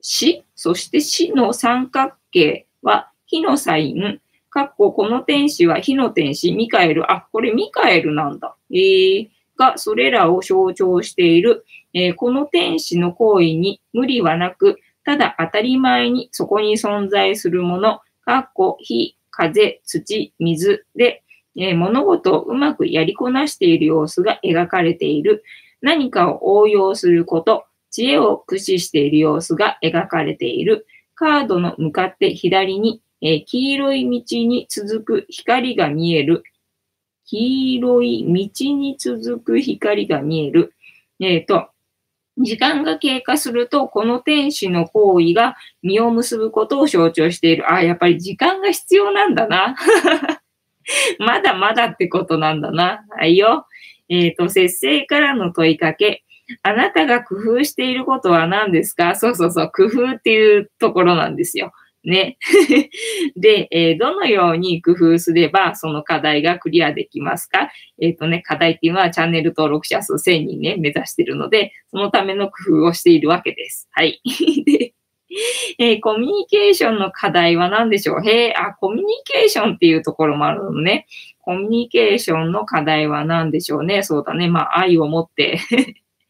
死、そして死の三角形は火のサイン、かっここの天使は火の天使、ミカエル、あ、これミカエルなんだ。えー、が、それらを象徴している、えー、この天使の行為に無理はなく、ただ当たり前にそこに存在するもの、かっこ火、風、土、水で、えー、物事をうまくやりこなしている様子が描かれている。何かを応用すること、知恵を駆使している様子が描かれている。カードの向かって左に、えー、黄色い道に続く光が見える。黄色い道に続く光が見える。えっ、ー、と、時間が経過すると、この天使の行為が実を結ぶことを象徴している。あ、やっぱり時間が必要なんだな。[LAUGHS] まだまだってことなんだな。はいよ。えっ、ー、と、節制からの問いかけ。あなたが工夫していることは何ですか？そうそうそう。工夫っていうところなんですよ。ね。[LAUGHS] で、えー、どのように工夫すればその課題がクリアできますか？えっ、ー、とね、課題っていうのはチャンネル登録者数1000人ね、目指しているので、そのための工夫をしているわけです。はい。[LAUGHS] で、えー、コミュニケーションの課題は何でしょう？へえ、あ、コミュニケーションっていうところもあるのね。コミュニケーションの課題は何でしょうね？そうだね。まあ、愛を持って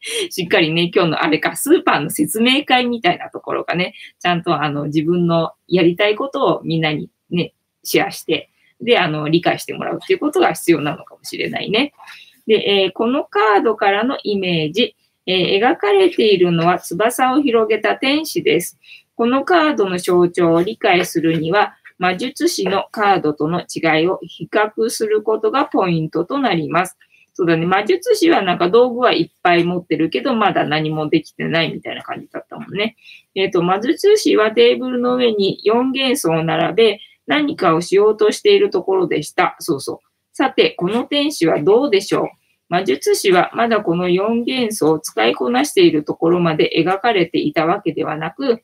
[LAUGHS] しっかりね、今日のあれか、スーパーの説明会みたいなところがね、ちゃんとあの自分のやりたいことをみんなにね、シェアして、で、あの、理解してもらうっていうことが必要なのかもしれないね。で、えー、このカードからのイメージ、えー、描かれているのは翼を広げた天使です。このカードの象徴を理解するには、魔術師のカードとの違いを比較することがポイントとなります。そうだね。魔術師はなんか道具はいっぱい持ってるけど、まだ何もできてないみたいな感じだったもんね。えっ、ー、と、魔術師はテーブルの上に4元素を並べ、何かをしようとしているところでした。そうそう。さて、この天使はどうでしょう？魔術師はまだこの4元素を使いこなしているところまで描かれていたわけではなく、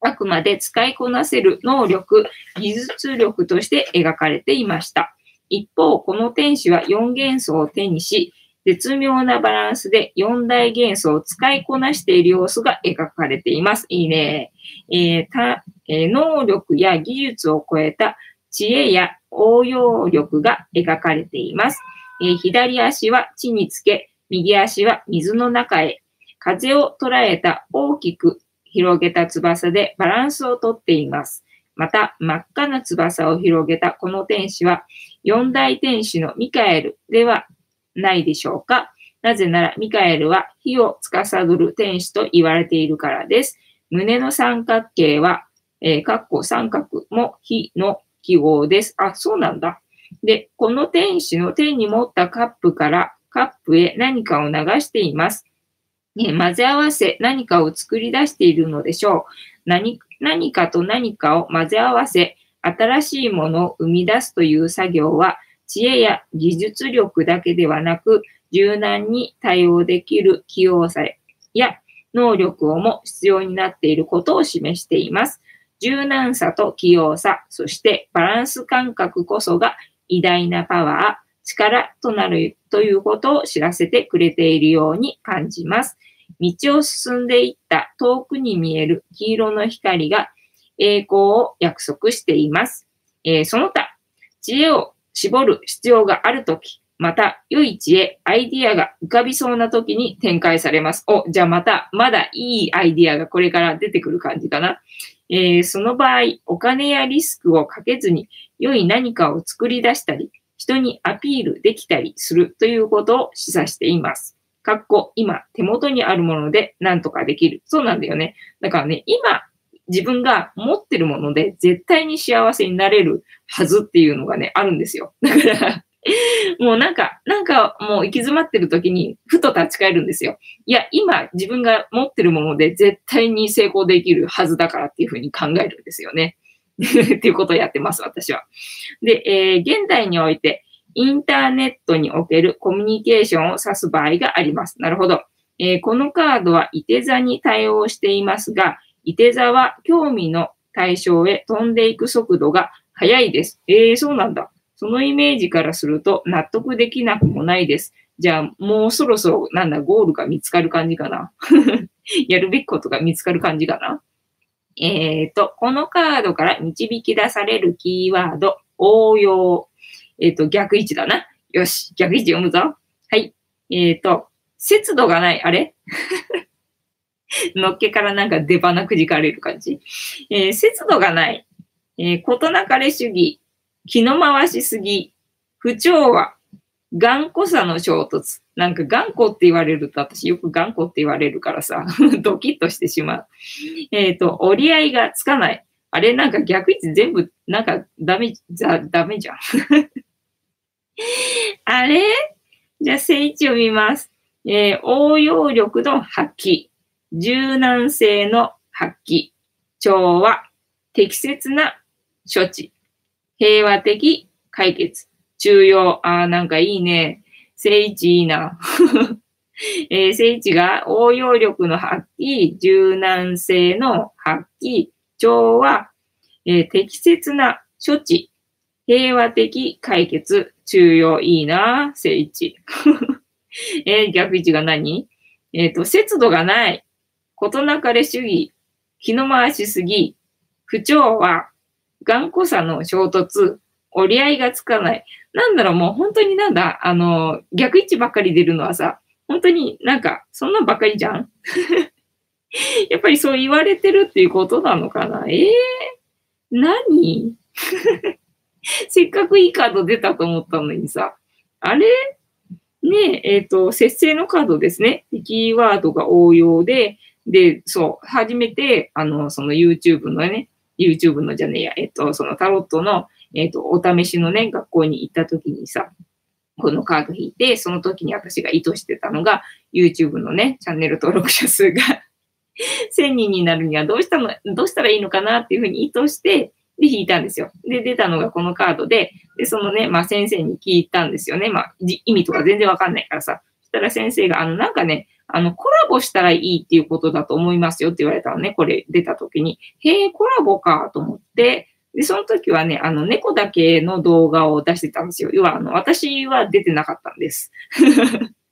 あくまで使いこなせる能力、技術力として描かれていました。一方、この天使は4元素を手にし、絶妙なバランスで4大元素を使いこなしている様子が描かれています。いいね。えーたえー、能力や技術を超えた知恵や応用力が描かれています。えー、左足は地につけ、右足は水の中へ。風を捉えた大きく広げた翼でバランスをとっています。また、真っ赤な翼を広げたこの天使は、四大天使のミカエルではないでしょうかなぜならミカエルは火を司る天使と言われているからです。胸の三角形は、えー、かっこ三角も火の記号です。あ、そうなんだ。で、この天使の手に持ったカップからカップへ何かを流しています。ね、混ぜ合わせ何かを作り出しているのでしょう。何何かと何かを混ぜ合わせ、新しいものを生み出すという作業は、知恵や技術力だけではなく、柔軟に対応できる器用さや能力をも必要になっていることを示しています。柔軟さと器用さ、そしてバランス感覚こそが偉大なパワー、力となるということを知らせてくれているように感じます。道を進んでいった遠くに見える黄色の光が栄光を約束しています。えー、その他、知恵を絞る必要があるとき、また、良い知恵、アイディアが浮かびそうな時に展開されます。お、じゃあまた、まだいいアイディアがこれから出てくる感じかな。えー、その場合、お金やリスクをかけずに、良い何かを作り出したり、人にアピールできたりするということを示唆しています。かっこ、今、手元にあるもので何とかできる。そうなんだよね。だからね、今、自分が持ってるもので絶対に幸せになれるはずっていうのがね、あるんですよ。だから、[LAUGHS] もうなんか、なんかもう行き詰まってる時に、ふと立ち返るんですよ。いや、今自分が持ってるもので絶対に成功できるはずだからっていうふうに考えるんですよね。[LAUGHS] っていうことをやってます、私は。で、えー現代において、インターネットにおけるコミュニケーションを指す場合があります。なるほど。えーこのカードは、いて座に対応していますが、いて座は興味の対象へ飛んでいく速度が速いです。えー、そうなんだ。そのイメージからすると納得できなくもないです。じゃあ、もうそろそろ、なんだ、ゴールが見つかる感じかな。[LAUGHS] やるべきことが見つかる感じかな。えっ、と、このカードから導き出されるキーワード、応用。えっ、と、逆位置だな。よし、逆位置読むぞ。はい。えっ、と、節度がない。あれ？[LAUGHS] のっけからなんか出花くじかれる感じ？えー節度がない。えー、ことなかれ主義。気の回しすぎ。不調和。頑固さの衝突。なんか頑固って言われると、私よく頑固って言われるからさ、[LAUGHS] ドキッとしてしまう。えっ、と、折り合いがつかない。あれなんか逆位置全部、なんかダメ、ダメじゃん。[LAUGHS] [LAUGHS] あれ？じゃあ、正位置を見ます。えー応用力の発揮。柔軟性の発揮。調和。適切な処置。平和的解決。重要。あーなんかいいね。正位置いいな。[LAUGHS] えー正位置が応用力の発揮、柔軟性の発揮、調和、えー適切な処置、平和的解決、重要いいな、正位置。[LAUGHS] えー逆位置が何？えっ、と、節度がない、ことなかれ主義、気の回しすぎ、不調和、頑固さの衝突、折り合いがつかない。なんだろう、もう本当になんだ、あの、逆位置ばっかり出るのはさ、本当になんか、そんなばっかりじゃん？[LAUGHS] やっぱりそう言われてるっていうことなのかな？ええー、何？[LAUGHS] せっかくいいカード出たと思ったのにさ、あれ？ねえ、えっ、と、節制のカードですね。キーワードが応用で、で、そう、初めて、あの、その YouTube のね、YouTube のじゃねえや、えっ、と、そのタロットの、えっ、と、お試しのね、学校に行った時にさ、このカード引いて、その時に私が意図してたのが、YouTube のね、チャンネル登録者数が [LAUGHS] 1000人になるにはどうしたの、どうしたらいいのかなっていうふうに意図して、で、引いたんですよ。で、出たのがこのカードで、で、そのね、まあ先生に聞いたんですよね。まあ、じ意味とか全然わかんないからさ。そしたら先生が、あの、なんかね、あの、コラボしたらいいっていうことだと思いますよって言われたのね。これ出た時に。へえ、コラボかと思って、で、その時はね、あの、猫だけの動画を出してたんですよ。要は、あの、私は出てなかったんです。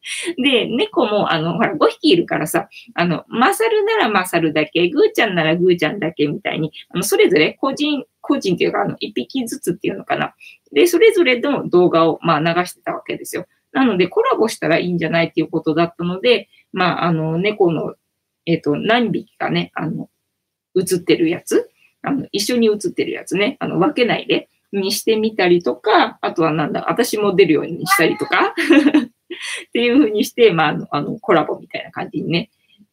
[LAUGHS] で、猫も、あの、ほら、5匹いるからさ、あの、マサルならマサルだけ、グーちゃんならグーちゃんだけみたいに、あの、それぞれ個人、個人っていうか、あの、1匹ずつっていうのかな。で、それぞれの動画を、まあ、流してたわけですよ。なので、コラボしたらいいんじゃないっていうことだったので、まあ、あの、猫の、えっ、と、何匹かね、あの、映ってるやつ、あの、一緒に映ってるやつね、あの、分けないで、にしてみたりとか、あとはなんだ、私も出るようにしたりとか、っていう風にして、まああの、コラボみたいな感じにね、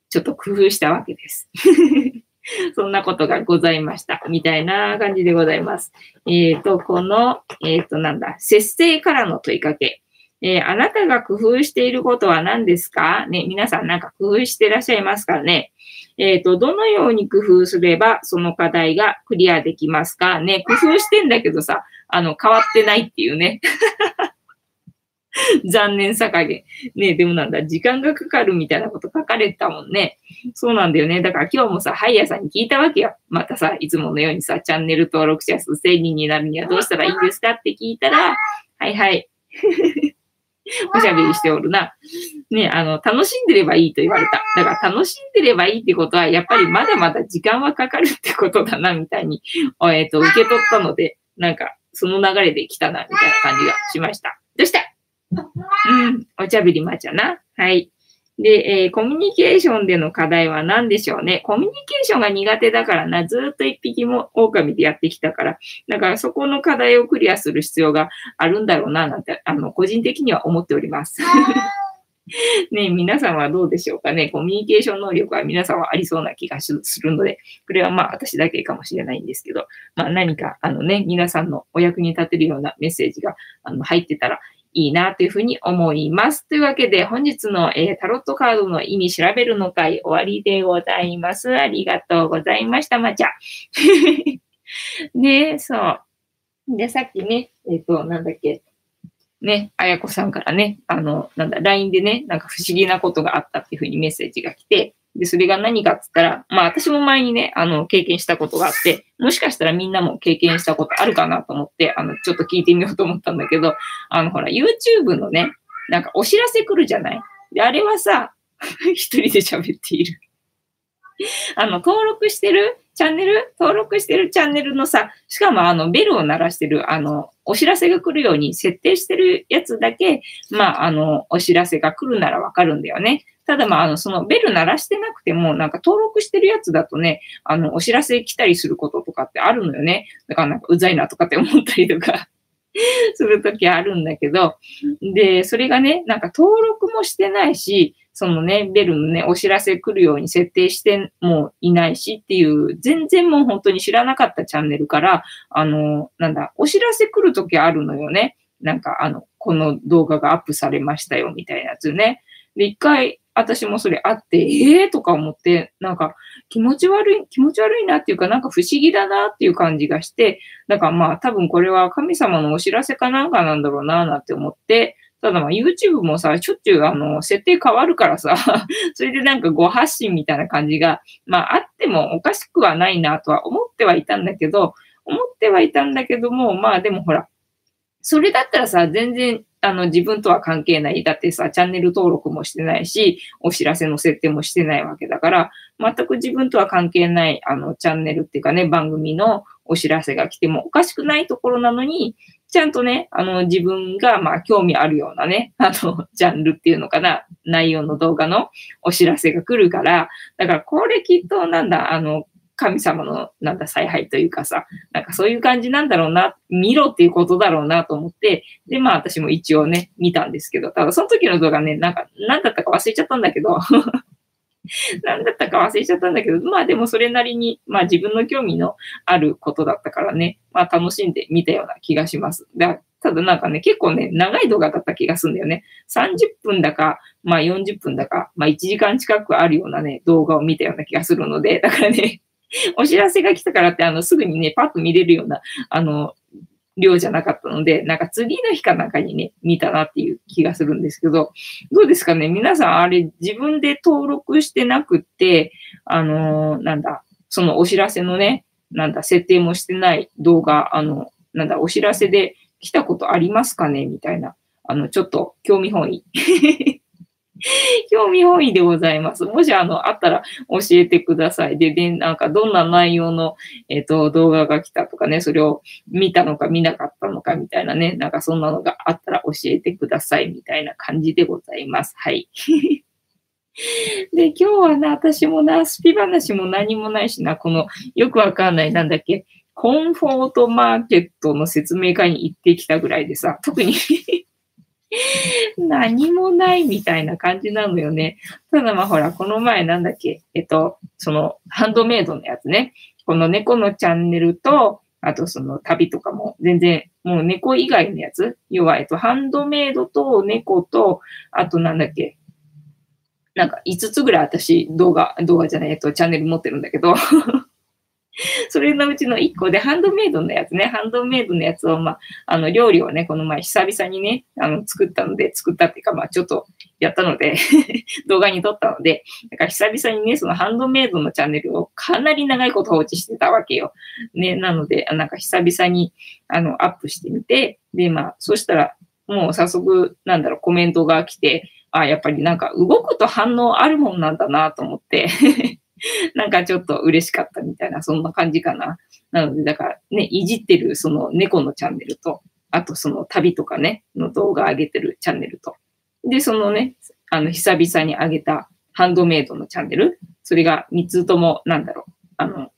ちょっと工夫したわけです。[LAUGHS] そんなことがございました。みたいな感じでございます。えっ、と、この、えっ、と、なんだ、節制からの問いかけ。えーあなたが工夫していることは何ですか？ね、皆さんなんか工夫してらっしゃいますかね？えっ、と、どのように工夫すればその課題がクリアできますか？ね、工夫してんだけどさ、あの、変わってないっていうね。[LAUGHS] 残念さ加減。ねでもなんだ、時間がかかるみたいなこと書かれてたもんね。そうなんだよね。だから今日もさ、ハイヤーさんに聞いたわけよ。またさ、いつものようにさ、チャンネル登録者数1000人になるにはどうしたらいいんですかって聞いたら、はいはい。[LAUGHS] おしゃべりしておるな。ね、あの、楽しんでればいいと言われた。だから楽しんでればいいってことは、やっぱりまだまだ時間はかかるってことだな、みたいに、えっ、と、受け取ったので、なんか、その流れで来たな、みたいな感じがしました。どうした？うん、おしゃべりまちゃな。はい。で、えーコミュニケーションでの課題は何でしょうね。コミュニケーションが苦手だからな、ずーっと一匹も狼でやってきたから、だからそこの課題をクリアする必要があるんだろうな、なんて、あの、個人的には思っております。[LAUGHS] ね皆さんはどうでしょうかね。コミュニケーション能力は皆さんはありそうな気がするので、これはまあ私だけかもしれないんですけど、まあ何かあのね、皆さんのお役に立てるようなメッセージがあの入ってたらいいなというふうに思います。というわけで本日の、えタロットカードの意味調べるの会終わりでございます。ありがとうございました。まちゃ。[LAUGHS] ねそう。で、さっきね、えっ、と、なんだっけ、ね、あやこさんからね、あの、なんだ、LINE でね、なんか不思議なことがあったっていうふうにメッセージが来て、で、それが何かっつったら、まあ私も前にね、あの、経験したことがあって、もしかしたらみんなも経験したことあるかなと思って、あの、ちょっと聞いてみようと思ったんだけど、あの、ほら、YouTube のね、なんかお知らせ来るじゃない？で、あれはさ、[LAUGHS] 一人で喋っている。あの、登録してる？チャンネル？登録してるチャンネルのさ、しかもあの、ベルを鳴らしてる、あの、お知らせが来るように設定してるやつだけ、まあ、あの、お知らせが来るならわかるんだよね。ただまあ、あの、そのベル鳴らしてなくても、なんか登録してるやつだとね、あの、お知らせ来たりすることとかってあるのよね。だからなんかうざいなとかって思ったりとか [LAUGHS] するときあるんだけど、で、それがね、なんか登録もしてないし、そのね、ベルのね、お知らせ来るように設定してもいないしっていう、全然もう本当に知らなかったチャンネルから、あの、なんだ、お知らせ来るときあるのよね。なんか、あの、この動画がアップされましたよ、みたいなやつね。で、一回、私もそれあって、ええー、とか思って、なんか気持ち悪い、気持ち悪いなっていうか、なんか不思議だなっていう感じがして、だかまあ多分これは神様のお知らせかなんかなんだろうな、なんて思って、ただまあ YouTube もさ、しょっちゅうあの、設定変わるからさ、[LAUGHS] それでなんかご発信みたいな感じが、まああってもおかしくはないなとは思ってはいたんだけど、思ってはいたんだけども、まあでもほら、それだったらさ、全然、あの、自分とは関係ない。だってさ、チャンネル登録もしてないし、お知らせの設定もしてないわけだから、全く自分とは関係ない、あの、チャンネルっていうかね、番組のお知らせが来てもおかしくないところなのに、ちゃんとね、あの、自分が、まあ、興味あるようなね、[LAUGHS] あの、ジャンルっていうのかな、内容の動画のお知らせが来るから、だから、これきっと、なんだ、あの、神様の、なんだ、采配というかさ、なんかそういう感じなんだろうな、見ろっていうことだろうなと思って、で、まあ私も一応ね、見たんですけど、ただその時の動画ね、なんか、なんだったか忘れちゃったんだけど、[LAUGHS] なんだったか忘れちゃったんだけど、まあでもそれなりに、まあ自分の興味のあることだったからね、まあ楽しんで見たような気がします。だただなんかね、結構ね、長い動画だった気がするんだよね。30分だか、まあ40分だか、まあ1時間近くあるようなね、動画を見たような気がするので、だからね、[LAUGHS] お知らせが来たからって、あの、すぐにね、パッと見れるような、あの、量じゃなかったので、なんか次の日かなんかにね、見たなっていう気がするんですけど、どうですかね？皆さんあれ自分で登録してなくって、あのーなんだ、そのお知らせのね、なんだ、設定もしてない動画、あの、なんだ、お知らせで来たことありますかね？みたいな、あの、ちょっと興味本位。[LAUGHS] 興味本位でございます。もしあの、あったら教えてください。で、で、なんかどんな内容の、えっ、と、動画が来たとかね、それを見たのか見なかったのかみたいなね、なんかそんなのがあったら教えてくださいみたいな感じでございます。はい。[LAUGHS] で、今日はな、私もな、スピ話も何もないしな、この、よくわかんない、なんだっけ、コンフォートマーケットの説明会に行ってきたぐらいでさ、特に [LAUGHS] 何もないみたいな感じなのよね。ただまあほら、この前なんだっけ、えっと、そのハンドメイドのやつね。この猫のチャンネルと、あとその旅とかも全然、もう猫以外のやつ？要は、えっと、ハンドメイドと猫と、あとなんだっけ、なんか5つぐらい私動画、動画じゃない、えっと、チャンネル持ってるんだけど、[LAUGHS] それのうちの1個でハンドメイドのやつね、ハンドメイドのやつを、まあ、あの、料理をね、この前久々にね、あの、作ったので、作ったっていうか、まあ、ちょっとやったので、[LAUGHS] 動画に撮ったので、だから久々にね、そのハンドメイドのチャンネルをかなり長いこと放置してたわけよ。ね、なので、なんか久々に、あの、アップしてみて、で、まあ、そしたら、もう早速、なんだろう、コメントが来て、あ、やっぱりなんか動くと反応あるもんなんだなと思って、[LAUGHS] なんかちょっと嬉しかったみたいな、そんな感じかな。なので、だからね、いじってるその猫のチャンネルと、あとその旅とかね、の動画上げてるチャンネルと。で、そのね、あの、久々に上げたハンドメイドのチャンネル、それが3つとも、なんだろう、あの、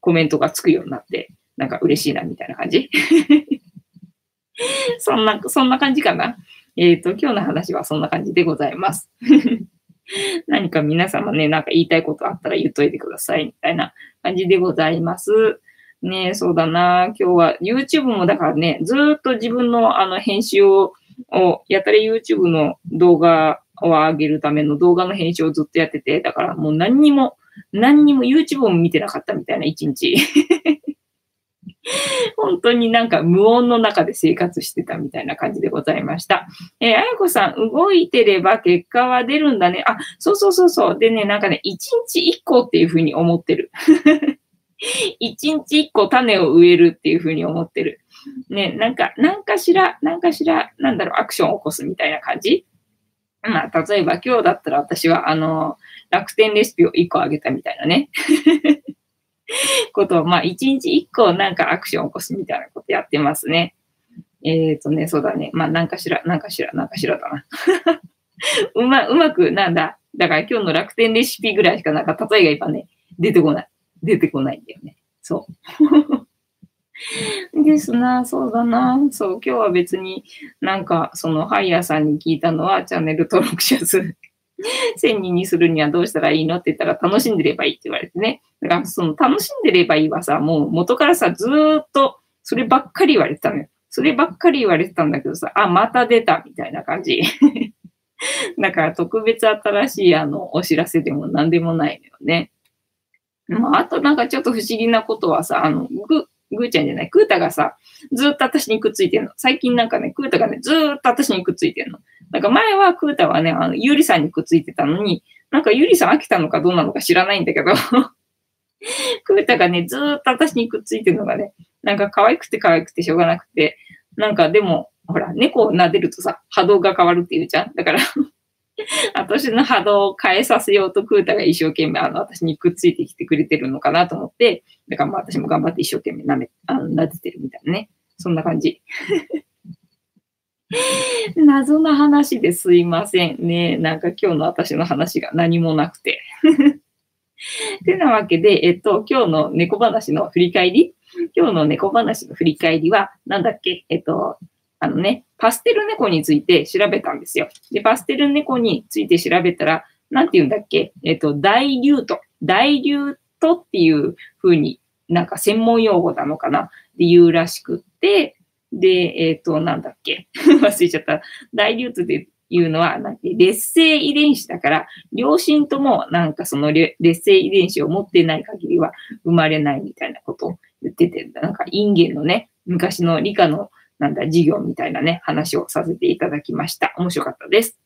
コメントがつくようになって、なんか嬉しいな、みたいな感じ。[LAUGHS] そんな、そんな感じかな。えっ、ー、と、今日の話はそんな感じでございます。[LAUGHS] [LAUGHS] 何か皆様ね、なんか言いたいことあったら言っといてください、みたいな感じでございます。ねそうだな。今日は YouTube もだからね、ずっと自分のあの編集を、をやたら YouTube の動画を上げるための動画の編集をずっとやってて、だからもう何にも、何にも YouTube も見てなかったみたいな一日。[LAUGHS] [LAUGHS] 本当になんか無音の中で生活してたみたいな感じでございました。えー、あやこさん、動いてれば結果は出るんだね。あ、そうそうそうそう。でね、なんかね、一日一個っていうふうに思ってる。[LAUGHS] 一日一個種を植えるっていうふうに思ってる。ね、なんか、なんかしら、なんかしら、なんだろう、アクションを起こすみたいな感じまあ、例えば今日だったら私は、あの、楽天レシピを一個あげたみたいなね。[LAUGHS] [LAUGHS] ことを、まあ、一日一個なんかアクション起こすみたいなことやってますね。えっ、ー、とね、そうだね。まあ、なんかしら、なんかしら、なんかしらだな。[LAUGHS] うま、うまく、なんだ。だから今日の楽天レシピぐらいしかなんか例えが今ね、出てこない。出てこないんだよね。そう。[LAUGHS] ですな、そうだな。そう、今日は別になんか、そのハイヤーさんに聞いたのは、チャンネル登録者数 [LAUGHS] 1000人にするにはどうしたらいいのって言ったら、楽しんでればいいって言われてね。だから、その楽しんでればいいはさ、もう元からさ、ずっとそればっかり言われてたのよ。そればっかり言われてたんだけどさ、あ、また出たみたいな感じ。[LAUGHS] だから特別新しいあのお知らせでも何でもないのよね。まあ、あとなんかちょっと不思議なことはさ、あの、ぐ、ぐーちゃんじゃない、クータがさ、ずっと私にくっついてんの。最近なんかね、クータがね、ずっと私にくっついてんの。なんか前はクータはね、あの、ゆりさんにくっついてたのに、なんかゆりさん飽きたのかどうなのか知らないんだけど [LAUGHS] クータがね、ずーっと私にくっついてるのがね、なんか可愛くて可愛くてしょうがなくて、なんかでも、ほら、猫を撫でるとさ、波動が変わるって言うじゃんだから [LAUGHS] 私の波動を変えさせようとクータが一生懸命あの私にくっついてきてくれてるのかなと思って、だからまあ私も頑張って一生懸命舐め、あの撫でてるみたいなね。そんな感じ。[LAUGHS] 謎の話ですいませんね。なんか今日の私の話が何もなくて。[LAUGHS] てなわけで、えっと、今日の猫話の振り返り今日の猫話の振り返りは、なんだっけ？えっと、あのね、パステル猫について調べたんですよ。で、パステル猫について調べたら、なんて言うんだっけ？えっと、大流ト。大流トっていう風になんか専門用語なのかな？っていうらしくって、で、えっ、ー、と、なんだっけ？[LAUGHS] 忘れちゃった。大流通で言うのは、なんて、劣勢遺伝子だから、両親ともなんかその劣勢遺伝子を持ってない限りは生まれないみたいなことを言ってて、なんかインゲンのね、昔の理科のなんだ、授業みたいなね、話をさせていただきました。面白かったです。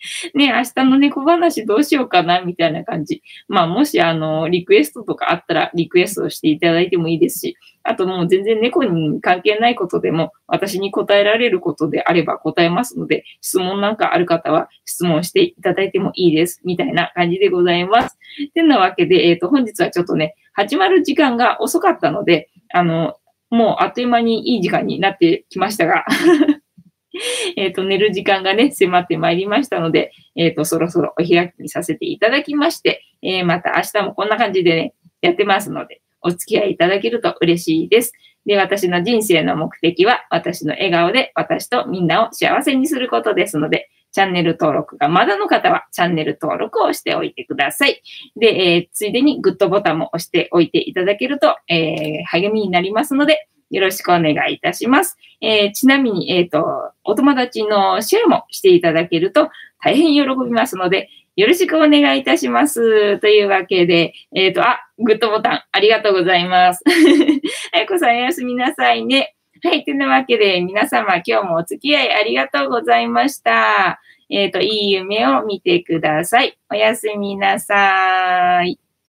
[LAUGHS] ね、明日の猫話どうしようかな、みたいな感じ。まあ、もし、あの、リクエストとかあったら、リクエストしていただいてもいいですし、あともう全然猫に関係ないことでも、私に答えられることであれば答えますので、質問なんかある方は質問していただいてもいいです、みたいな感じでございます。てなわけで、えっ、ー、と、本日はちょっとね、始まる時間が遅かったので、あの、もうあっという間にいい時間になってきましたが [LAUGHS] えっと、寝る時間がね、迫ってまいりましたので、えっ、と、そろそろお開きにさせていただきまして、えー、また明日もこんな感じでね、やってますので、お付き合いいただけると嬉しいです。で、私の人生の目的は、私の笑顔で私とみんなを幸せにすることですので、チャンネル登録がまだの方は、チャンネル登録をしておいてください。で、えー、ついでにグッドボタンも押しておいていただけると、えー、励みになりますので、よろしくお願いいたします。えー、ちなみに、えっ、ー、と、お友達のシェアもしていただけると大変喜びますので、よろしくお願いいたします。というわけで、えっ、ー、と、あ、グッドボタンありがとうございます。あやこさんおやすみなさいね。はい。というわけで、皆様今日もお付き合いありがとうございました。えっ、ー、と、いい夢を見てください。おやすみなさい。